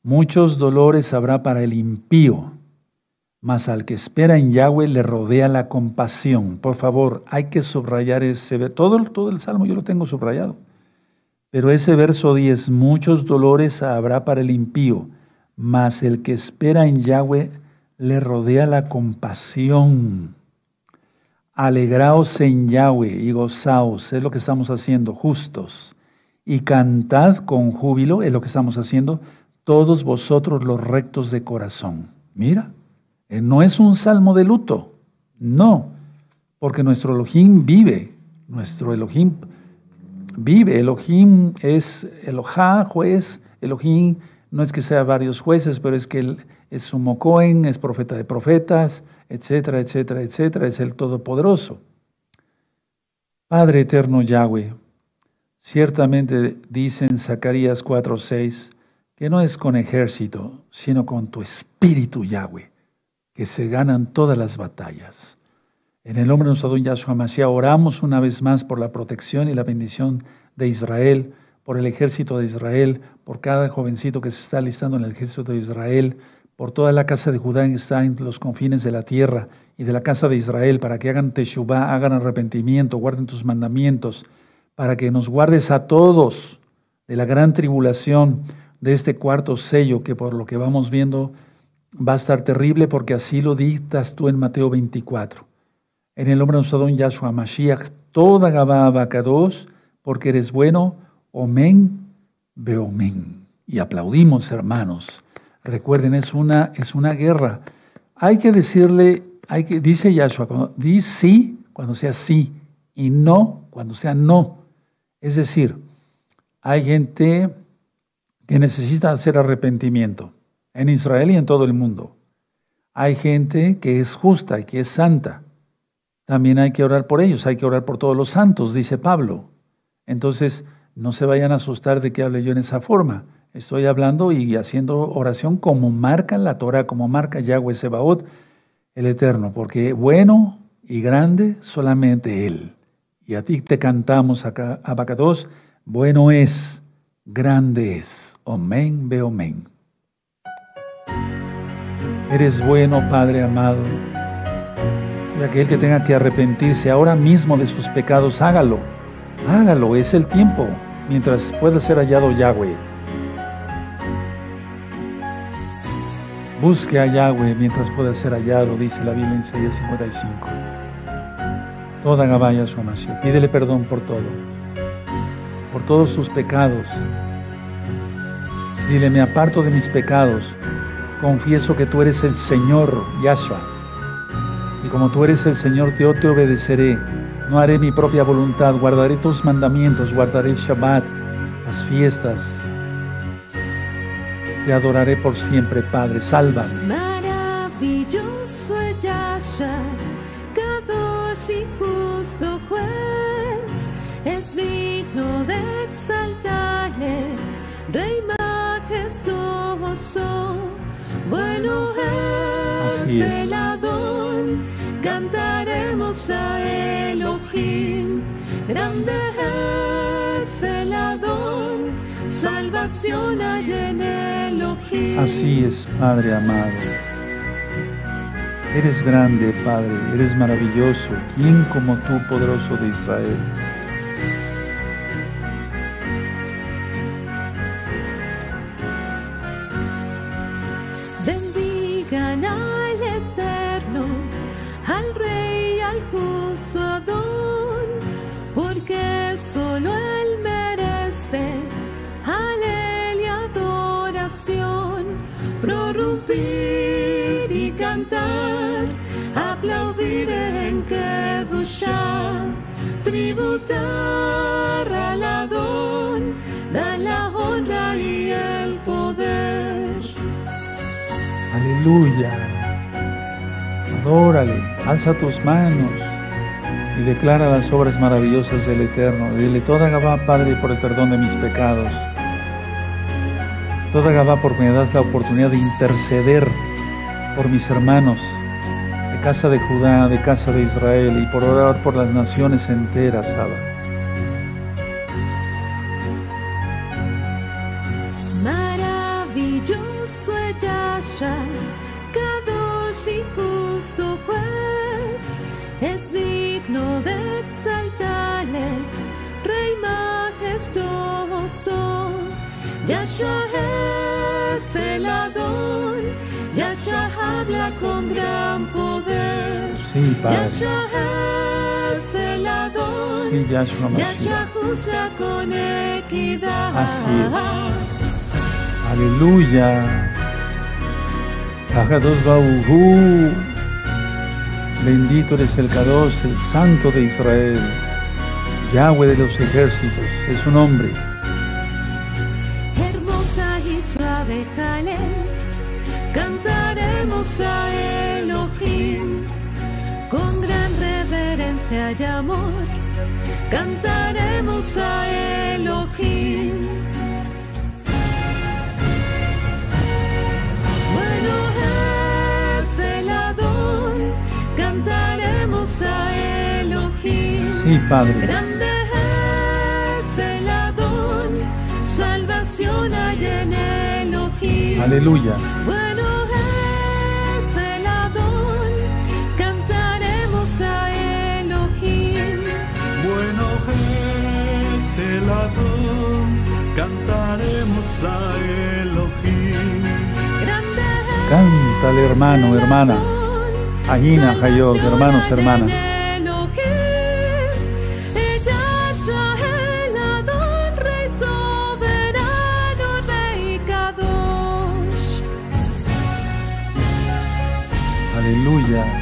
Muchos dolores habrá para el impío, mas al que espera en Yahweh le rodea la compasión. Por favor, hay que subrayar ese, todo, todo el salmo yo lo tengo subrayado. Pero ese verso 10, muchos dolores habrá para el impío, mas el que espera en Yahweh le rodea la compasión. Alegraos en Yahweh y gozaos, es lo que estamos haciendo, justos. Y cantad con júbilo, es lo que estamos haciendo, todos vosotros los rectos de corazón. Mira, eh, no es un salmo de luto, no, porque nuestro Elohim vive, nuestro Elohim vive. Elohim es Elohá, juez, Elohim no es que sea varios jueces, pero es que él es sumo Cohen, es profeta de profetas, etcétera, etcétera, etcétera, es el Todopoderoso. Padre eterno Yahweh, ciertamente dice en Zacarías 4:6 que no es con ejército, sino con tu espíritu Yahweh, que se ganan todas las batallas. En el nombre de nuestro don Yahshua Mashiach oramos una vez más por la protección y la bendición de Israel, por el ejército de Israel, por cada jovencito que se está alistando en el ejército de Israel, por toda la casa de Judá está en los confines de la tierra y de la casa de Israel, para que hagan teshuvah, hagan arrepentimiento, guarden tus mandamientos, para que nos guardes a todos de la gran tribulación de este cuarto sello, que por lo que vamos viendo va a estar terrible, porque así lo dictas tú en Mateo 24. En el nombre de nuestro don Yahshua Mashiach, toda Gabá Abacados, porque eres bueno, Omen, Beomen. Y aplaudimos, hermanos. Recuerden, es una, es una guerra. Hay que decirle, hay que, dice Yahshua, cuando, di sí cuando sea sí y no cuando sea no. Es decir, hay gente que necesita hacer arrepentimiento en Israel y en todo el mundo. Hay gente que es justa y que es santa también hay que orar por ellos, hay que orar por todos los santos, dice Pablo. Entonces, no se vayan a asustar de que hable yo en esa forma. Estoy hablando y haciendo oración como marca la Torah, como marca Yahweh Sebaot, el Eterno, porque bueno y grande solamente Él. Y a ti te cantamos acá, Abacados, bueno es, grande es. Omen, ve omen. Eres bueno, Padre amado aquel que tenga que arrepentirse ahora mismo de sus pecados, hágalo. Hágalo, es el tiempo, mientras pueda ser hallado Yahweh. Busque a Yahweh mientras pueda ser hallado, dice la Biblia en Isaías 55. Toda Gabaya su amación. Pídele perdón por todo, por todos tus pecados. Dile, me aparto de mis pecados. Confieso que tú eres el Señor, Yahshua y como tú eres el Señor, yo te obedeceré. No haré mi propia voluntad, guardaré tus mandamientos, guardaré el Shabbat, las fiestas. Te adoraré por siempre, Padre. Sálvame.
Maravilloso Yahshua, Kadosh y justo juez, es digno de exaltarle, Rey majestuoso, bueno es el cantaremos a Elohim, grande es el Adón, salvación hay en Elohim.
Así es, Padre amado. Eres grande, Padre, eres maravilloso. ¿Quién como tú, poderoso de Israel? Adórale, alza tus manos y declara las obras maravillosas del Eterno. Dile toda Gabá, Padre, por el perdón de mis pecados. Toda Gabá, porque me das la oportunidad de interceder por mis hermanos casa de Judá, de casa de Israel, y por orar por las naciones enteras, Abba.
Digno de exaltarle, Rey majestuoso, Yahshua es el Adón, Yahshua habla con gran poder.
Sí, Padre.
Yahshua es el Adón.
Sí, Yahshua
Yahshua justa con equidad.
Así es. Aleluya. Ajados Bauhu. Bendito eres el Kadosh, el Santo de Israel. Yahweh de los ejércitos, es su nombre.
Hermosa y suave Jalel, cantaremos a Elohim. Con gran reverencia y amor, cantaremos a Elohim.
Sí, Padre.
Grande es el Adón, salvación hay en Elohim.
Aleluya.
Bueno es el Adón, cantaremos a Elohim.
Bueno es el Adón, cantaremos a Elohim.
Grande
Cántale, hermano, hermana. Agina, Hayot, hermanos, hermanas.
en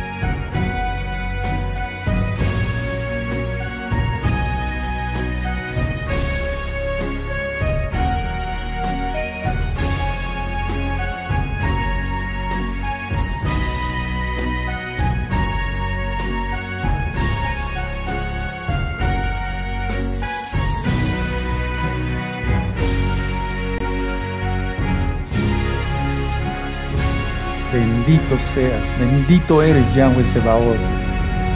bendito eres Yahweh Sebaot,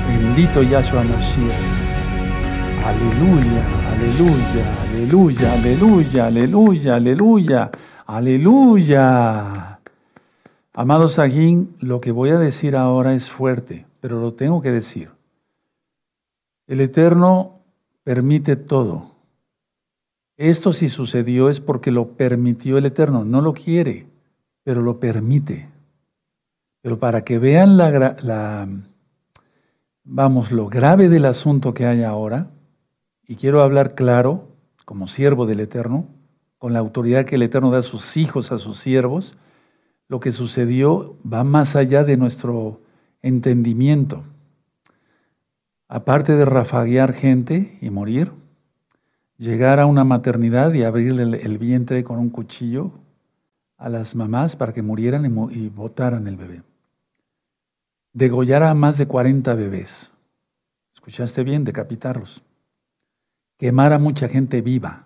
bendito Yahshua Mashiach. Aleluya, aleluya, aleluya, aleluya, aleluya, aleluya, aleluya. Amados Sajín, lo que voy a decir ahora es fuerte, pero lo tengo que decir. El Eterno permite todo. Esto si sucedió es porque lo permitió el Eterno, no lo quiere, pero lo permite. Pero para que vean la, vamos, lo grave del asunto que hay ahora, y quiero hablar claro, como siervo del Eterno, con la autoridad que el Eterno da a sus hijos, a sus siervos, lo que sucedió va más allá de nuestro entendimiento. Aparte de rafaguear gente y morir, llegar a una maternidad y abrirle el, vientre con un cuchillo a las mamás para que murieran y botaran el bebé. Degollar a más de 40 bebés. ¿Escuchaste bien? Decapitarlos. Quemar a mucha gente viva.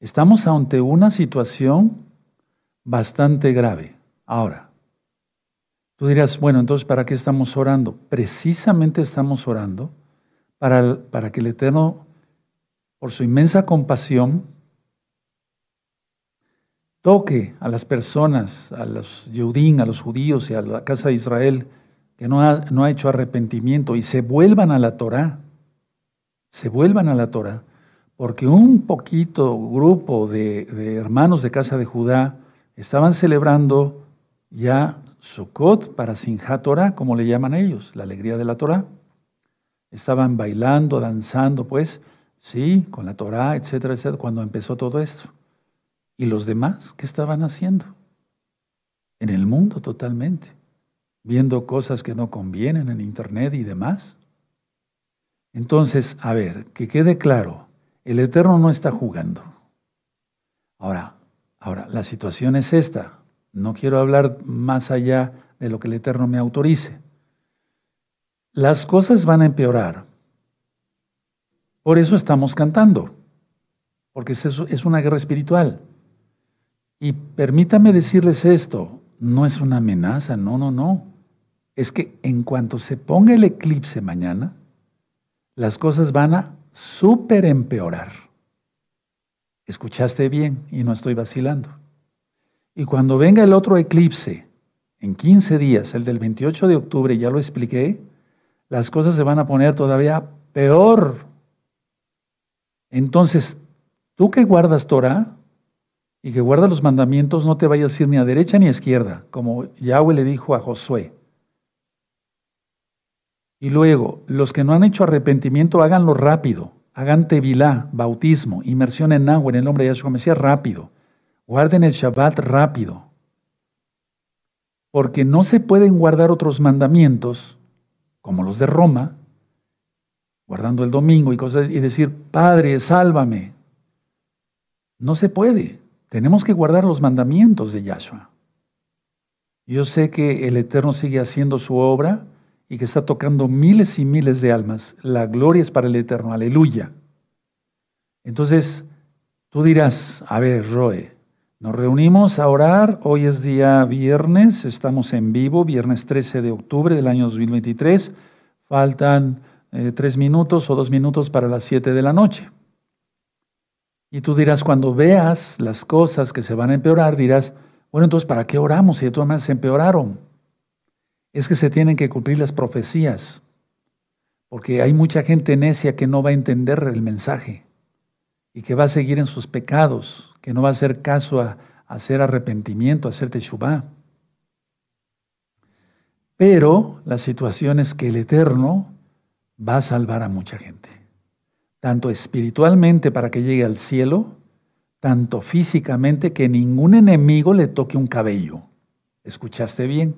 Estamos ante una situación bastante grave. Ahora, tú dirás, bueno, entonces, ¿para qué estamos orando? Precisamente estamos orando para, para que el Eterno, por su inmensa compasión, toque a las personas, a los Yeudín, a los judíos y a la casa de Israel que no ha, no ha hecho arrepentimiento y se vuelvan a la Torá, se vuelvan a la Torá, porque un poquito grupo de, de hermanos de casa de Judá estaban celebrando ya Sukkot para Sinjat Torah, como le llaman ellos, la alegría de la Torá. Estaban bailando, danzando, pues, sí, con la Torá, etcétera, etcétera, cuando empezó todo esto. ¿Y los demás qué estaban haciendo? En el mundo totalmente, viendo cosas que no convienen en Internet y demás. Entonces, a ver, que quede claro, el Eterno no está jugando. Ahora, ahora, la situación es esta. No quiero hablar más allá de lo que el Eterno me autorice. Las cosas van a empeorar. Por eso estamos cantando, porque es, una guerra espiritual. Y permítame decirles esto, no es una amenaza, no, no, no. Es que en cuanto se ponga el eclipse mañana, las cosas van a súper empeorar. Escuchaste bien y no estoy vacilando. Y cuando venga el otro eclipse, en 15 días, el del 28 de octubre, ya lo expliqué, las cosas se van a poner todavía peor. Entonces, tú que guardas Torah y que guardas los mandamientos, no te vayas a ir ni a derecha ni a izquierda, como Yahweh le dijo a Josué. Y luego, los que no han hecho arrepentimiento, háganlo rápido. Hagan tevilá, bautismo, inmersión en agua en el nombre de Yahshua Mesías rápido. Guarden el Shabbat rápido. Porque no se pueden guardar otros mandamientos como los de Roma, guardando el domingo y cosas, y decir, Padre, sálvame. No se puede. Tenemos que guardar los mandamientos de Yahshua. Yo sé que el Eterno sigue haciendo su obra y que está tocando miles y miles de almas. La gloria es para el Eterno, aleluya. Entonces, tú dirás, a ver, Roe, nos reunimos a orar, hoy es día viernes, estamos en vivo, viernes 13 de octubre del año 2023, faltan eh, tres minutos o dos minutos para las siete de la noche. Y tú dirás, cuando veas las cosas que se van a empeorar, dirás, bueno, entonces, ¿para qué oramos si de todas maneras se empeoraron? Es que se tienen que cumplir las profecías, porque hay mucha gente necia que no va a entender el mensaje y que va a seguir en sus pecados, que no va a hacer caso a, hacer arrepentimiento, a hacer teshuvah. Pero la situación es que el Eterno va a salvar a mucha gente, tanto espiritualmente para que llegue al cielo, tanto físicamente que ningún enemigo le toque un cabello. ¿Escuchaste bien?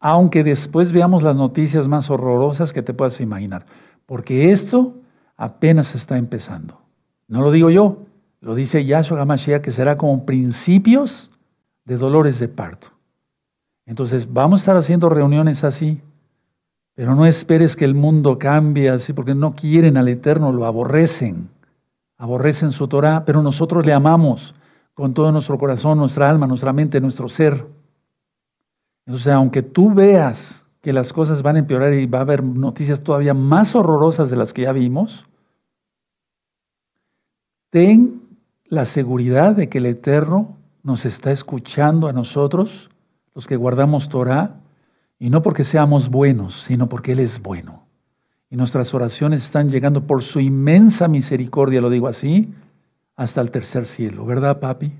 Aunque después veamos las noticias más horrorosas que te puedas imaginar, porque esto apenas está empezando. No lo digo yo, lo dice Yahshua HaMashiach que será como principios de dolores de parto. Entonces, vamos a estar haciendo reuniones así, pero no esperes que el mundo cambie así, porque no quieren al Eterno, lo aborrecen aborrecen su Torah, pero nosotros le amamos con todo nuestro corazón, nuestra alma, nuestra mente, nuestro ser. Entonces, aunque tú veas que las cosas van a empeorar y va a haber noticias todavía más horrorosas de las que ya vimos, ten la seguridad de que el Eterno nos está escuchando a nosotros, los que guardamos Torah, y no porque seamos buenos, sino porque Él es bueno y nuestras oraciones están llegando por su inmensa misericordia, lo digo así, hasta el tercer cielo. ¿Verdad, papi?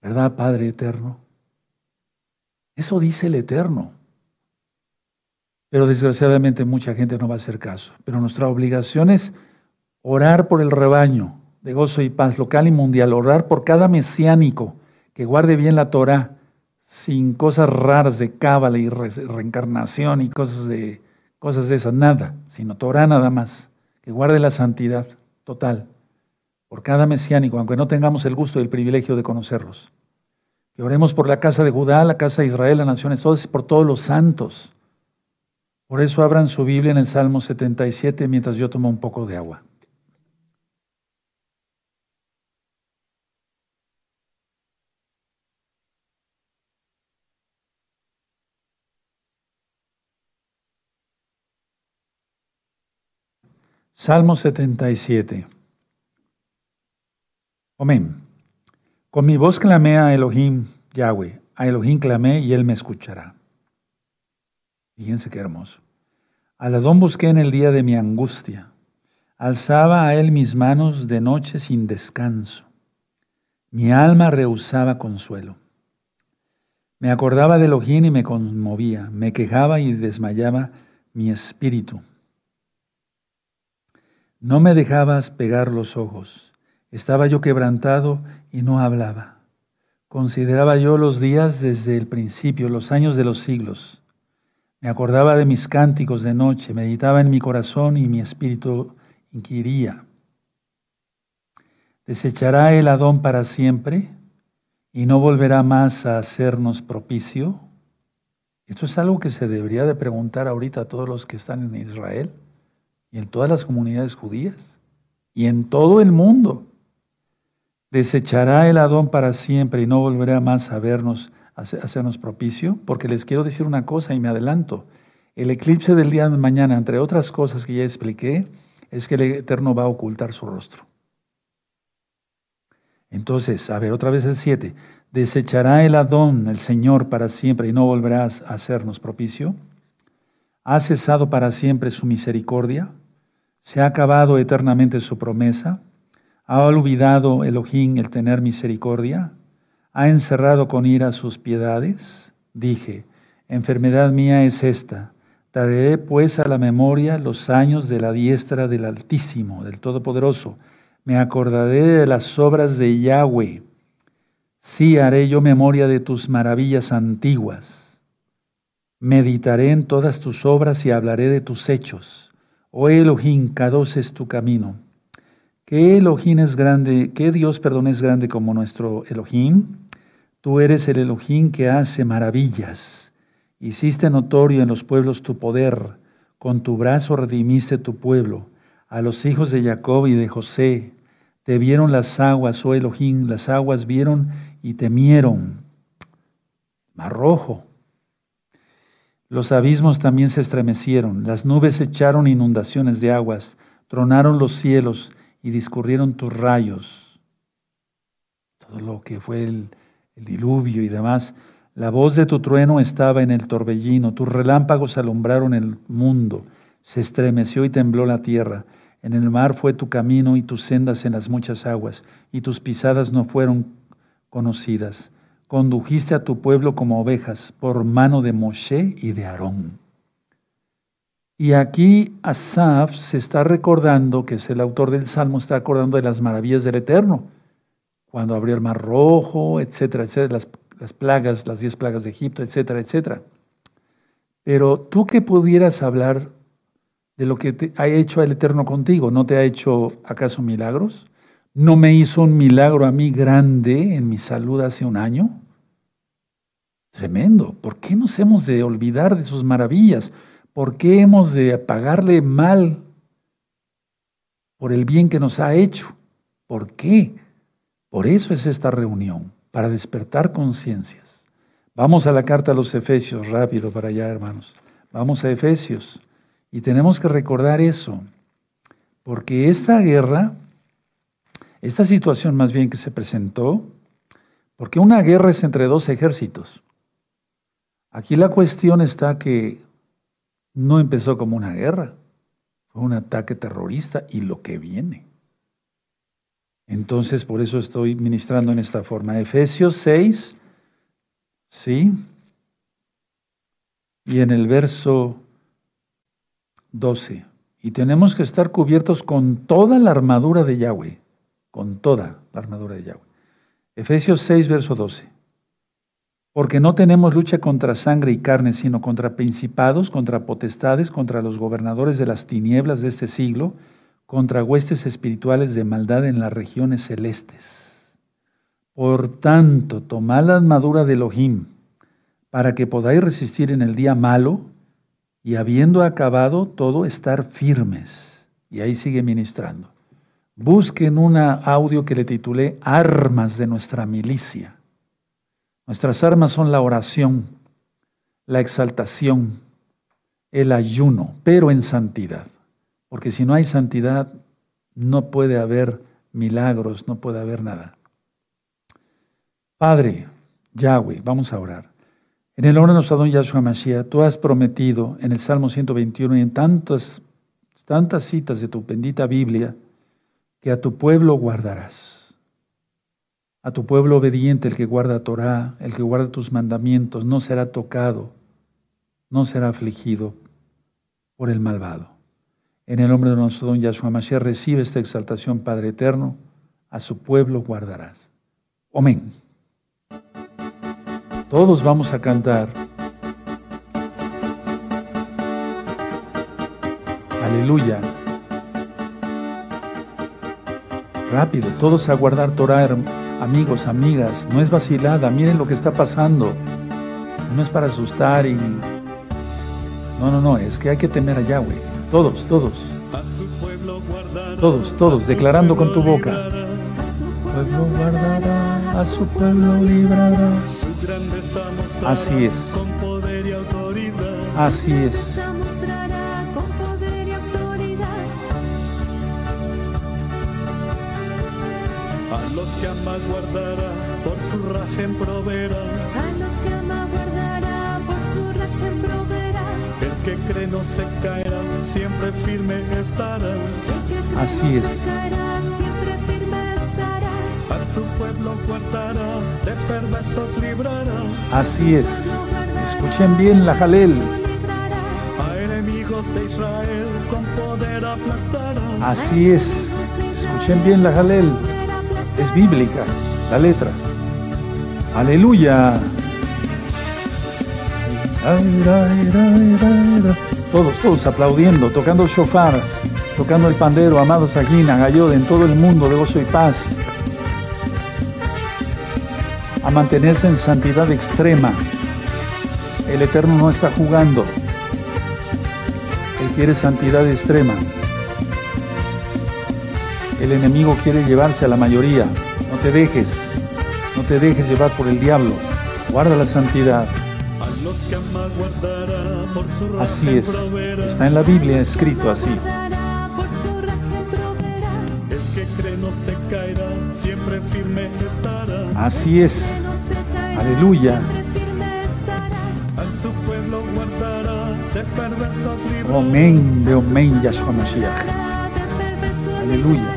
¿Verdad, Padre eterno? Eso dice el eterno. Pero desgraciadamente mucha gente no va a hacer caso. Pero nuestra obligación es orar por el rebaño de gozo y paz local y mundial, orar por cada mesiánico que guarde bien la Torah, sin cosas raras de cábala y reencarnación y cosas de cosas de esas, nada, sino Torah nada más, que guarde la santidad total por cada mesiánico, aunque no tengamos el gusto y el privilegio de conocerlos. Que oremos por la casa de Judá, la casa de Israel, las naciones todas por todos los santos. Por eso abran su Biblia en el Salmo 77 mientras yo tomo un poco de agua. Salmo 77. Amén. Con mi voz clamé a Elohim Yahweh. A Elohim clamé y él me escuchará. Fíjense qué hermoso. Al Adón busqué en el día de mi angustia. Alzaba a él mis manos de noche sin descanso. Mi alma rehusaba consuelo. Me acordaba de Elohim y me conmovía. Me quejaba y desmayaba mi espíritu. No me dejabas pegar los ojos. Estaba yo quebrantado y no hablaba. Consideraba yo los días desde el principio, los años de los siglos. Me acordaba de mis cánticos de noche, meditaba en mi corazón y mi espíritu inquiría. ¿Desechará el Adón para siempre y no volverá más a hacernos propicio? Esto es algo que se debería de preguntar ahorita a todos los que están en Israel y en todas las comunidades judías y en todo el mundo. ¿Desechará el Adón para siempre y no volverá más a vernos, a hacernos propicio? Porque les quiero decir una cosa y me adelanto. El eclipse del día de mañana, entre otras cosas que ya expliqué, es que el Eterno va a ocultar su rostro. Entonces, a ver, otra vez el 7. ¿Desechará el Adón, el Señor, para siempre y no volverá a hacernos propicio? ¿Ha cesado para siempre su misericordia? ¿Se ha acabado eternamente su promesa? ¿Ha olvidado Elohim el tener misericordia? ¿Ha encerrado con ira sus piedades? Dije, enfermedad mía es esta. Traeré pues a la memoria los años de la diestra del Altísimo, del Todopoderoso. Me acordaré de las obras de Yahweh. Sí haré yo memoria de tus maravillas antiguas. Meditaré en todas tus obras y hablaré de tus hechos. Oh Elohim, Kados es tu camino. ¿Qué Elohim es grande? ¿Qué Dios, perdón, es grande como nuestro Elohim? Tú eres el Elohim que hace maravillas. Hiciste notorio en los pueblos tu poder. Con tu brazo redimiste tu pueblo. A los hijos de Jacob y de José. Te vieron las aguas, oh Elohim, las aguas vieron y temieron. Mar rojo. Los abismos también se estremecieron, las nubes echaron inundaciones de aguas, tronaron los cielos y discurrieron tus rayos. Todo lo que fue el, el diluvio y demás. La voz de tu trueno estaba en el torbellino, tus relámpagos alumbraron el mundo, se estremeció y tembló la tierra. En el mar fue tu camino y tus sendas en las muchas aguas, y tus pisadas no fueron conocidas. Condujiste a tu pueblo como ovejas por mano de Moshe y de Aarón. Y aquí Asaf se está recordando, que es el autor del Salmo, está acordando de las maravillas del Eterno cuando abrió el Mar Rojo, etcétera, etcétera, las, plagas, las diez plagas de Egipto, etcétera, etcétera. Pero tú que pudieras hablar de lo que ha hecho el Eterno contigo, ¿no te ha hecho acaso milagros? ¿No me hizo un milagro a mí grande en mi salud hace un año? Tremendo. ¿Por qué nos hemos de olvidar de sus maravillas? ¿Por qué hemos de pagarle mal por el bien que nos ha hecho? ¿Por qué? Por eso es esta reunión, para despertar conciencias. Vamos a la carta a los Efesios, rápido para allá, hermanos. Vamos a Efesios. Y tenemos que recordar eso, porque esta guerra, esta situación más bien que se presentó, porque una guerra es entre dos ejércitos. Aquí la cuestión está que no empezó como una guerra, fue un ataque terrorista y lo que viene. Entonces, por eso estoy ministrando en esta forma. Efesios 6, ¿sí? Y en el verso 12. Y tenemos que estar cubiertos con toda la armadura de Yahweh, con toda la armadura de Yahweh. Efesios 6, verso 12. Porque no tenemos lucha contra sangre y carne, sino contra principados, contra potestades, contra los gobernadores de las tinieblas de este siglo, contra huestes espirituales de maldad en las regiones celestes. Por tanto, tomad la armadura de Elohim, para que podáis resistir en el día malo, y habiendo acabado todo, estar firmes. Y ahí sigue ministrando. Busquen un audio que le titulé Armas de nuestra milicia. Nuestras armas son la oración, la exaltación, el ayuno, pero en santidad. Porque si no hay santidad, no puede haber milagros, no puede haber nada. Padre, Yahweh, vamos a orar. En el nombre de nuestro don Yahshua Mashiach, tú has prometido en el Salmo 121 y en tantas, tantas citas de tu bendita Biblia que a tu pueblo guardarás. A tu pueblo obediente, el que guarda Torah, el que guarda tus mandamientos, no será tocado, no será afligido por el malvado. En el nombre de nuestro don Yahshua Mashiach, recibe esta exaltación, Padre eterno, a su pueblo guardarás. Amén. Todos vamos a cantar. Aleluya. Rápido, todos a guardar Torah, amigos, amigas. No es vacilada, miren lo que está pasando. No es para asustar y... No, no, no, es que hay que temer a Yahweh. Todos, todos. Todos, todos, declarando con tu boca. Pueblo guardará, su pueblo librará. Así es. Así es.
Que ama guardará, por su rajen proveerá.
A los que ama guardará, por su rajen proveerá.
El que cree no se caerá siempre firme estará.
Así es.
A su pueblo guardará, de perversos librará.
Así es. Escuchen bien la Jalel.
A enemigos de Israel con poder aplastará.
Así es. Escuchen bien la Jalel. Es bíblica la letra. Aleluya. Todos, todos aplaudiendo, tocando el shofar, tocando el pandero, amados aquí en Agayod, en todo el mundo de gozo y paz. A mantenerse en santidad extrema. El Eterno no está jugando. Él quiere santidad extrema. El enemigo quiere llevarse a la mayoría. No te dejes. No te dejes llevar por el diablo. Guarda la santidad. Así es. Está en la Biblia escrito así. Así es. Aleluya. Amén, de amén, Yahshua Mashiach. Aleluya.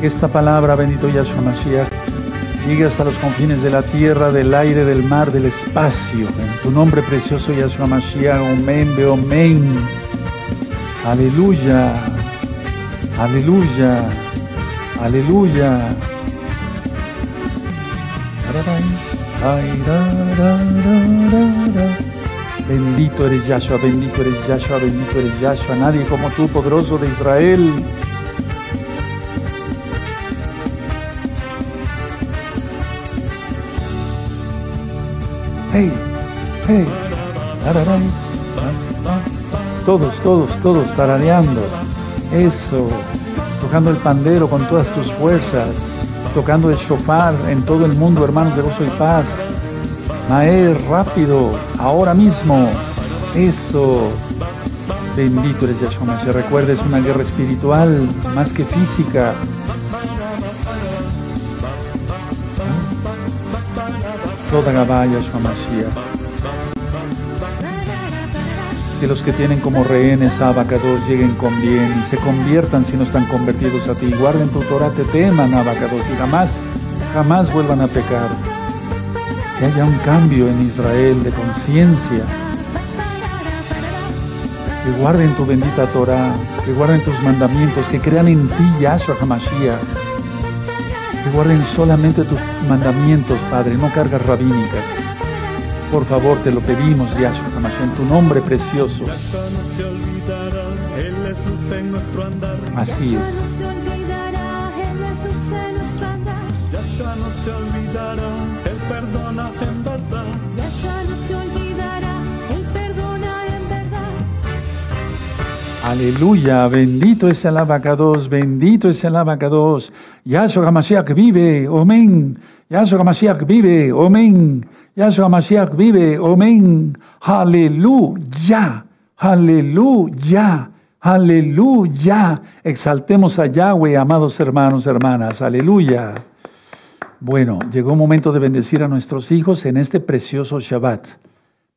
Que esta palabra, bendito Yahshua Mashiach, llegue hasta los confines de la tierra, del aire, del mar, del espacio. En tu nombre precioso, Yahshua Mashiach. Amén, amén. Aleluya. Aleluya. Aleluya. Bendito eres Yahshua, bendito eres Yahshua, bendito eres Yahshua. Nadie como tú, poderoso de Israel. Hey, hey, Todos, todos, todos tarareando. Eso, tocando el pandero con todas tus fuerzas, tocando el shofar en todo el mundo, hermanos de gozo y paz. Maer, rápido, ahora mismo. Eso. Bendito eres Yahshua. Recuerda, es una guerra espiritual más que física. Toda Yahshua Mashiach. Que los que tienen como rehenes a Abacados lleguen con bien y se conviertan si no están convertidos a ti. Guarden tu Torah, te teman Abacados y jamás, jamás vuelvan a pecar que haya un cambio en Israel de conciencia, que guarden tu bendita Torah, que guarden tus mandamientos, que crean en ti, Yahshua HaMashiach, guarden solamente tus mandamientos, Padre, no cargas rabínicas. Por favor, te lo pedimos, Yahshua HaMashiach, en tu nombre precioso. Así es. Aleluya, bendito es el abacados, bendito es el abacados. Yahshua HaMashiach vive, amén. Yahshua vive, amén. Yahshua HaMashiach vive, amén. Aleluya, aleluya. Aleluya. Exaltemos a Yahweh, amados hermanos, hermanas. Aleluya. Bueno, llegó un momento de bendecir a nuestros hijos en este precioso Shabbat.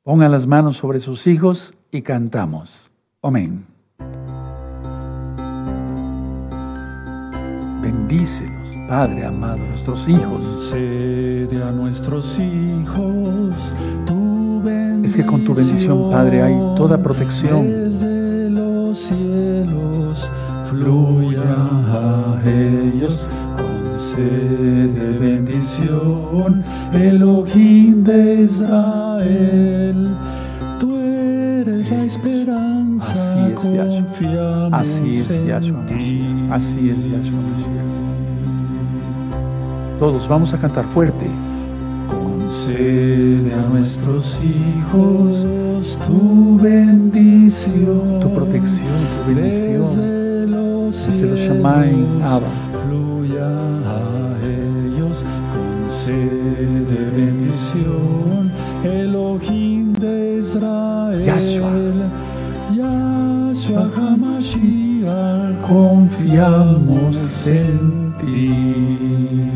Pongan las manos sobre sus hijos y cantamos. Amén. Bendícelos, Padre amado, nuestros hijos.
Concede a nuestros hijos tu bendición.
Es que con tu bendición, Padre, hay toda protección.
Desde los cielos fluya a ellos concede bendición, Elohim de Israel. Tú eres la esperanza,
es, Yahshua.
confiamos
Así es, Yahshua. Mashiach. Así es, Yahshua Mashiach. Todos vamos a cantar fuerte.
Concede a nuestros hijos tu bendición,
Tu protección, tu bendición.
Desde los cielos
Abba.
fluya a ellos, concede bendición, Elohim de Israel.
Yahshua.
Yahshua HaMashiach,
Confiamos en ti.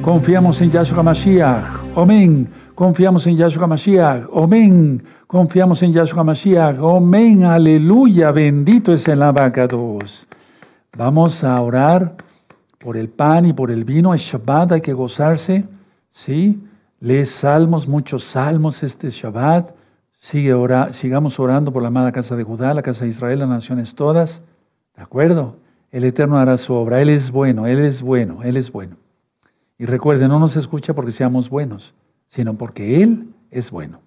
Confiamos en Yahshua Mashiach. Amén. Confiamos en Yahshua Mashiach. Amén. Confiamos en Yahshua Mashiach. Amén. Aleluya. Bendito es el abacados. Vamos a orar por el pan y por el vino. Es Shabbat, hay que gozarse. ¿Sí? Lee salmos, muchos salmos este Shabbat. Sigue ora, sigamos orando por la amada casa de Judá, la casa de Israel, las naciones todas. ¿De acuerdo? El Eterno hará su obra. Él es bueno, Él es bueno, Él es bueno. Y recuerde, no nos escucha porque seamos buenos, sino porque Él es bueno.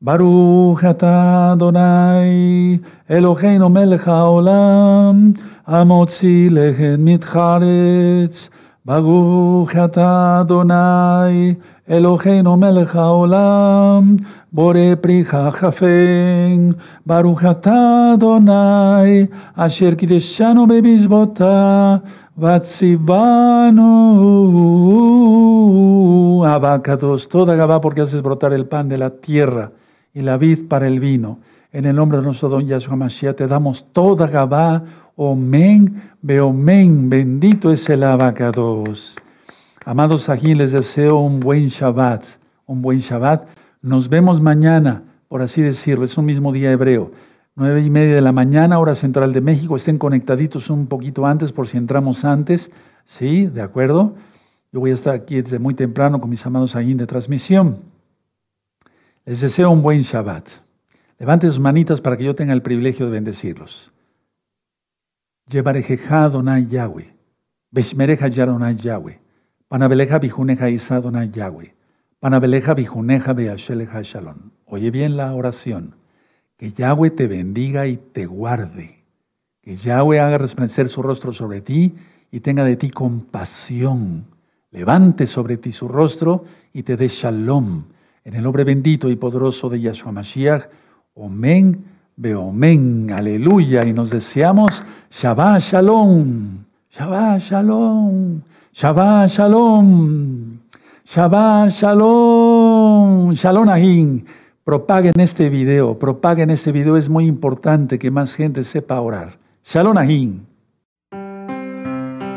Baruch Adonai Eloheinu melech haolam amotzi mitcharetz Baruch Adonai Eloheinu melech haolam, bore pri hachafen, baruch Adonai, asher kideshanu bebizvota, vatsivanu abacados, toda Gabá porque haces brotar el pan de la tierra y la vid para el vino. En el nombre de nuestro don Yahshua Mashiach te damos toda Gabá, omen, beomen, bendito es el abacados. Amados aquí, les deseo un buen Shabbat, un buen Shabbat. Nos vemos mañana, por así decirlo, es un mismo día hebreo. Nueve y media de la mañana, hora central de México. Estén conectaditos un poquito antes por si entramos antes. ¿Sí? ¿De acuerdo? Yo voy a estar aquí desde muy temprano con mis amados ahí de transmisión. Les deseo un buen Shabbat. Levanten sus manitas para que yo tenga el privilegio de bendecirlos. Llevarejeja Donai Yahweh. Beshmereja Yadonai Yahweh. Panabeleja bijuneja Isa Donai Yahweh. Panabeleja bijuneja beasheleja Shalom. Oye bien la oración. Que Yahweh te bendiga y te guarde. Que Yahweh haga resplandecer su rostro sobre ti y tenga de ti compasión. Levante sobre ti su rostro y te dé shalom. En el nombre bendito y poderoso de Yahshua Mashiach. Omen, aleluya. Y nos deseamos Shabbat Shalom, Shabbat Shalom, Shabbat Shalom, Shabbat Shalom, Shalom Ahim. Propaguen este video, propaguen este video, es muy importante que más gente sepa orar. Shalom Ahim.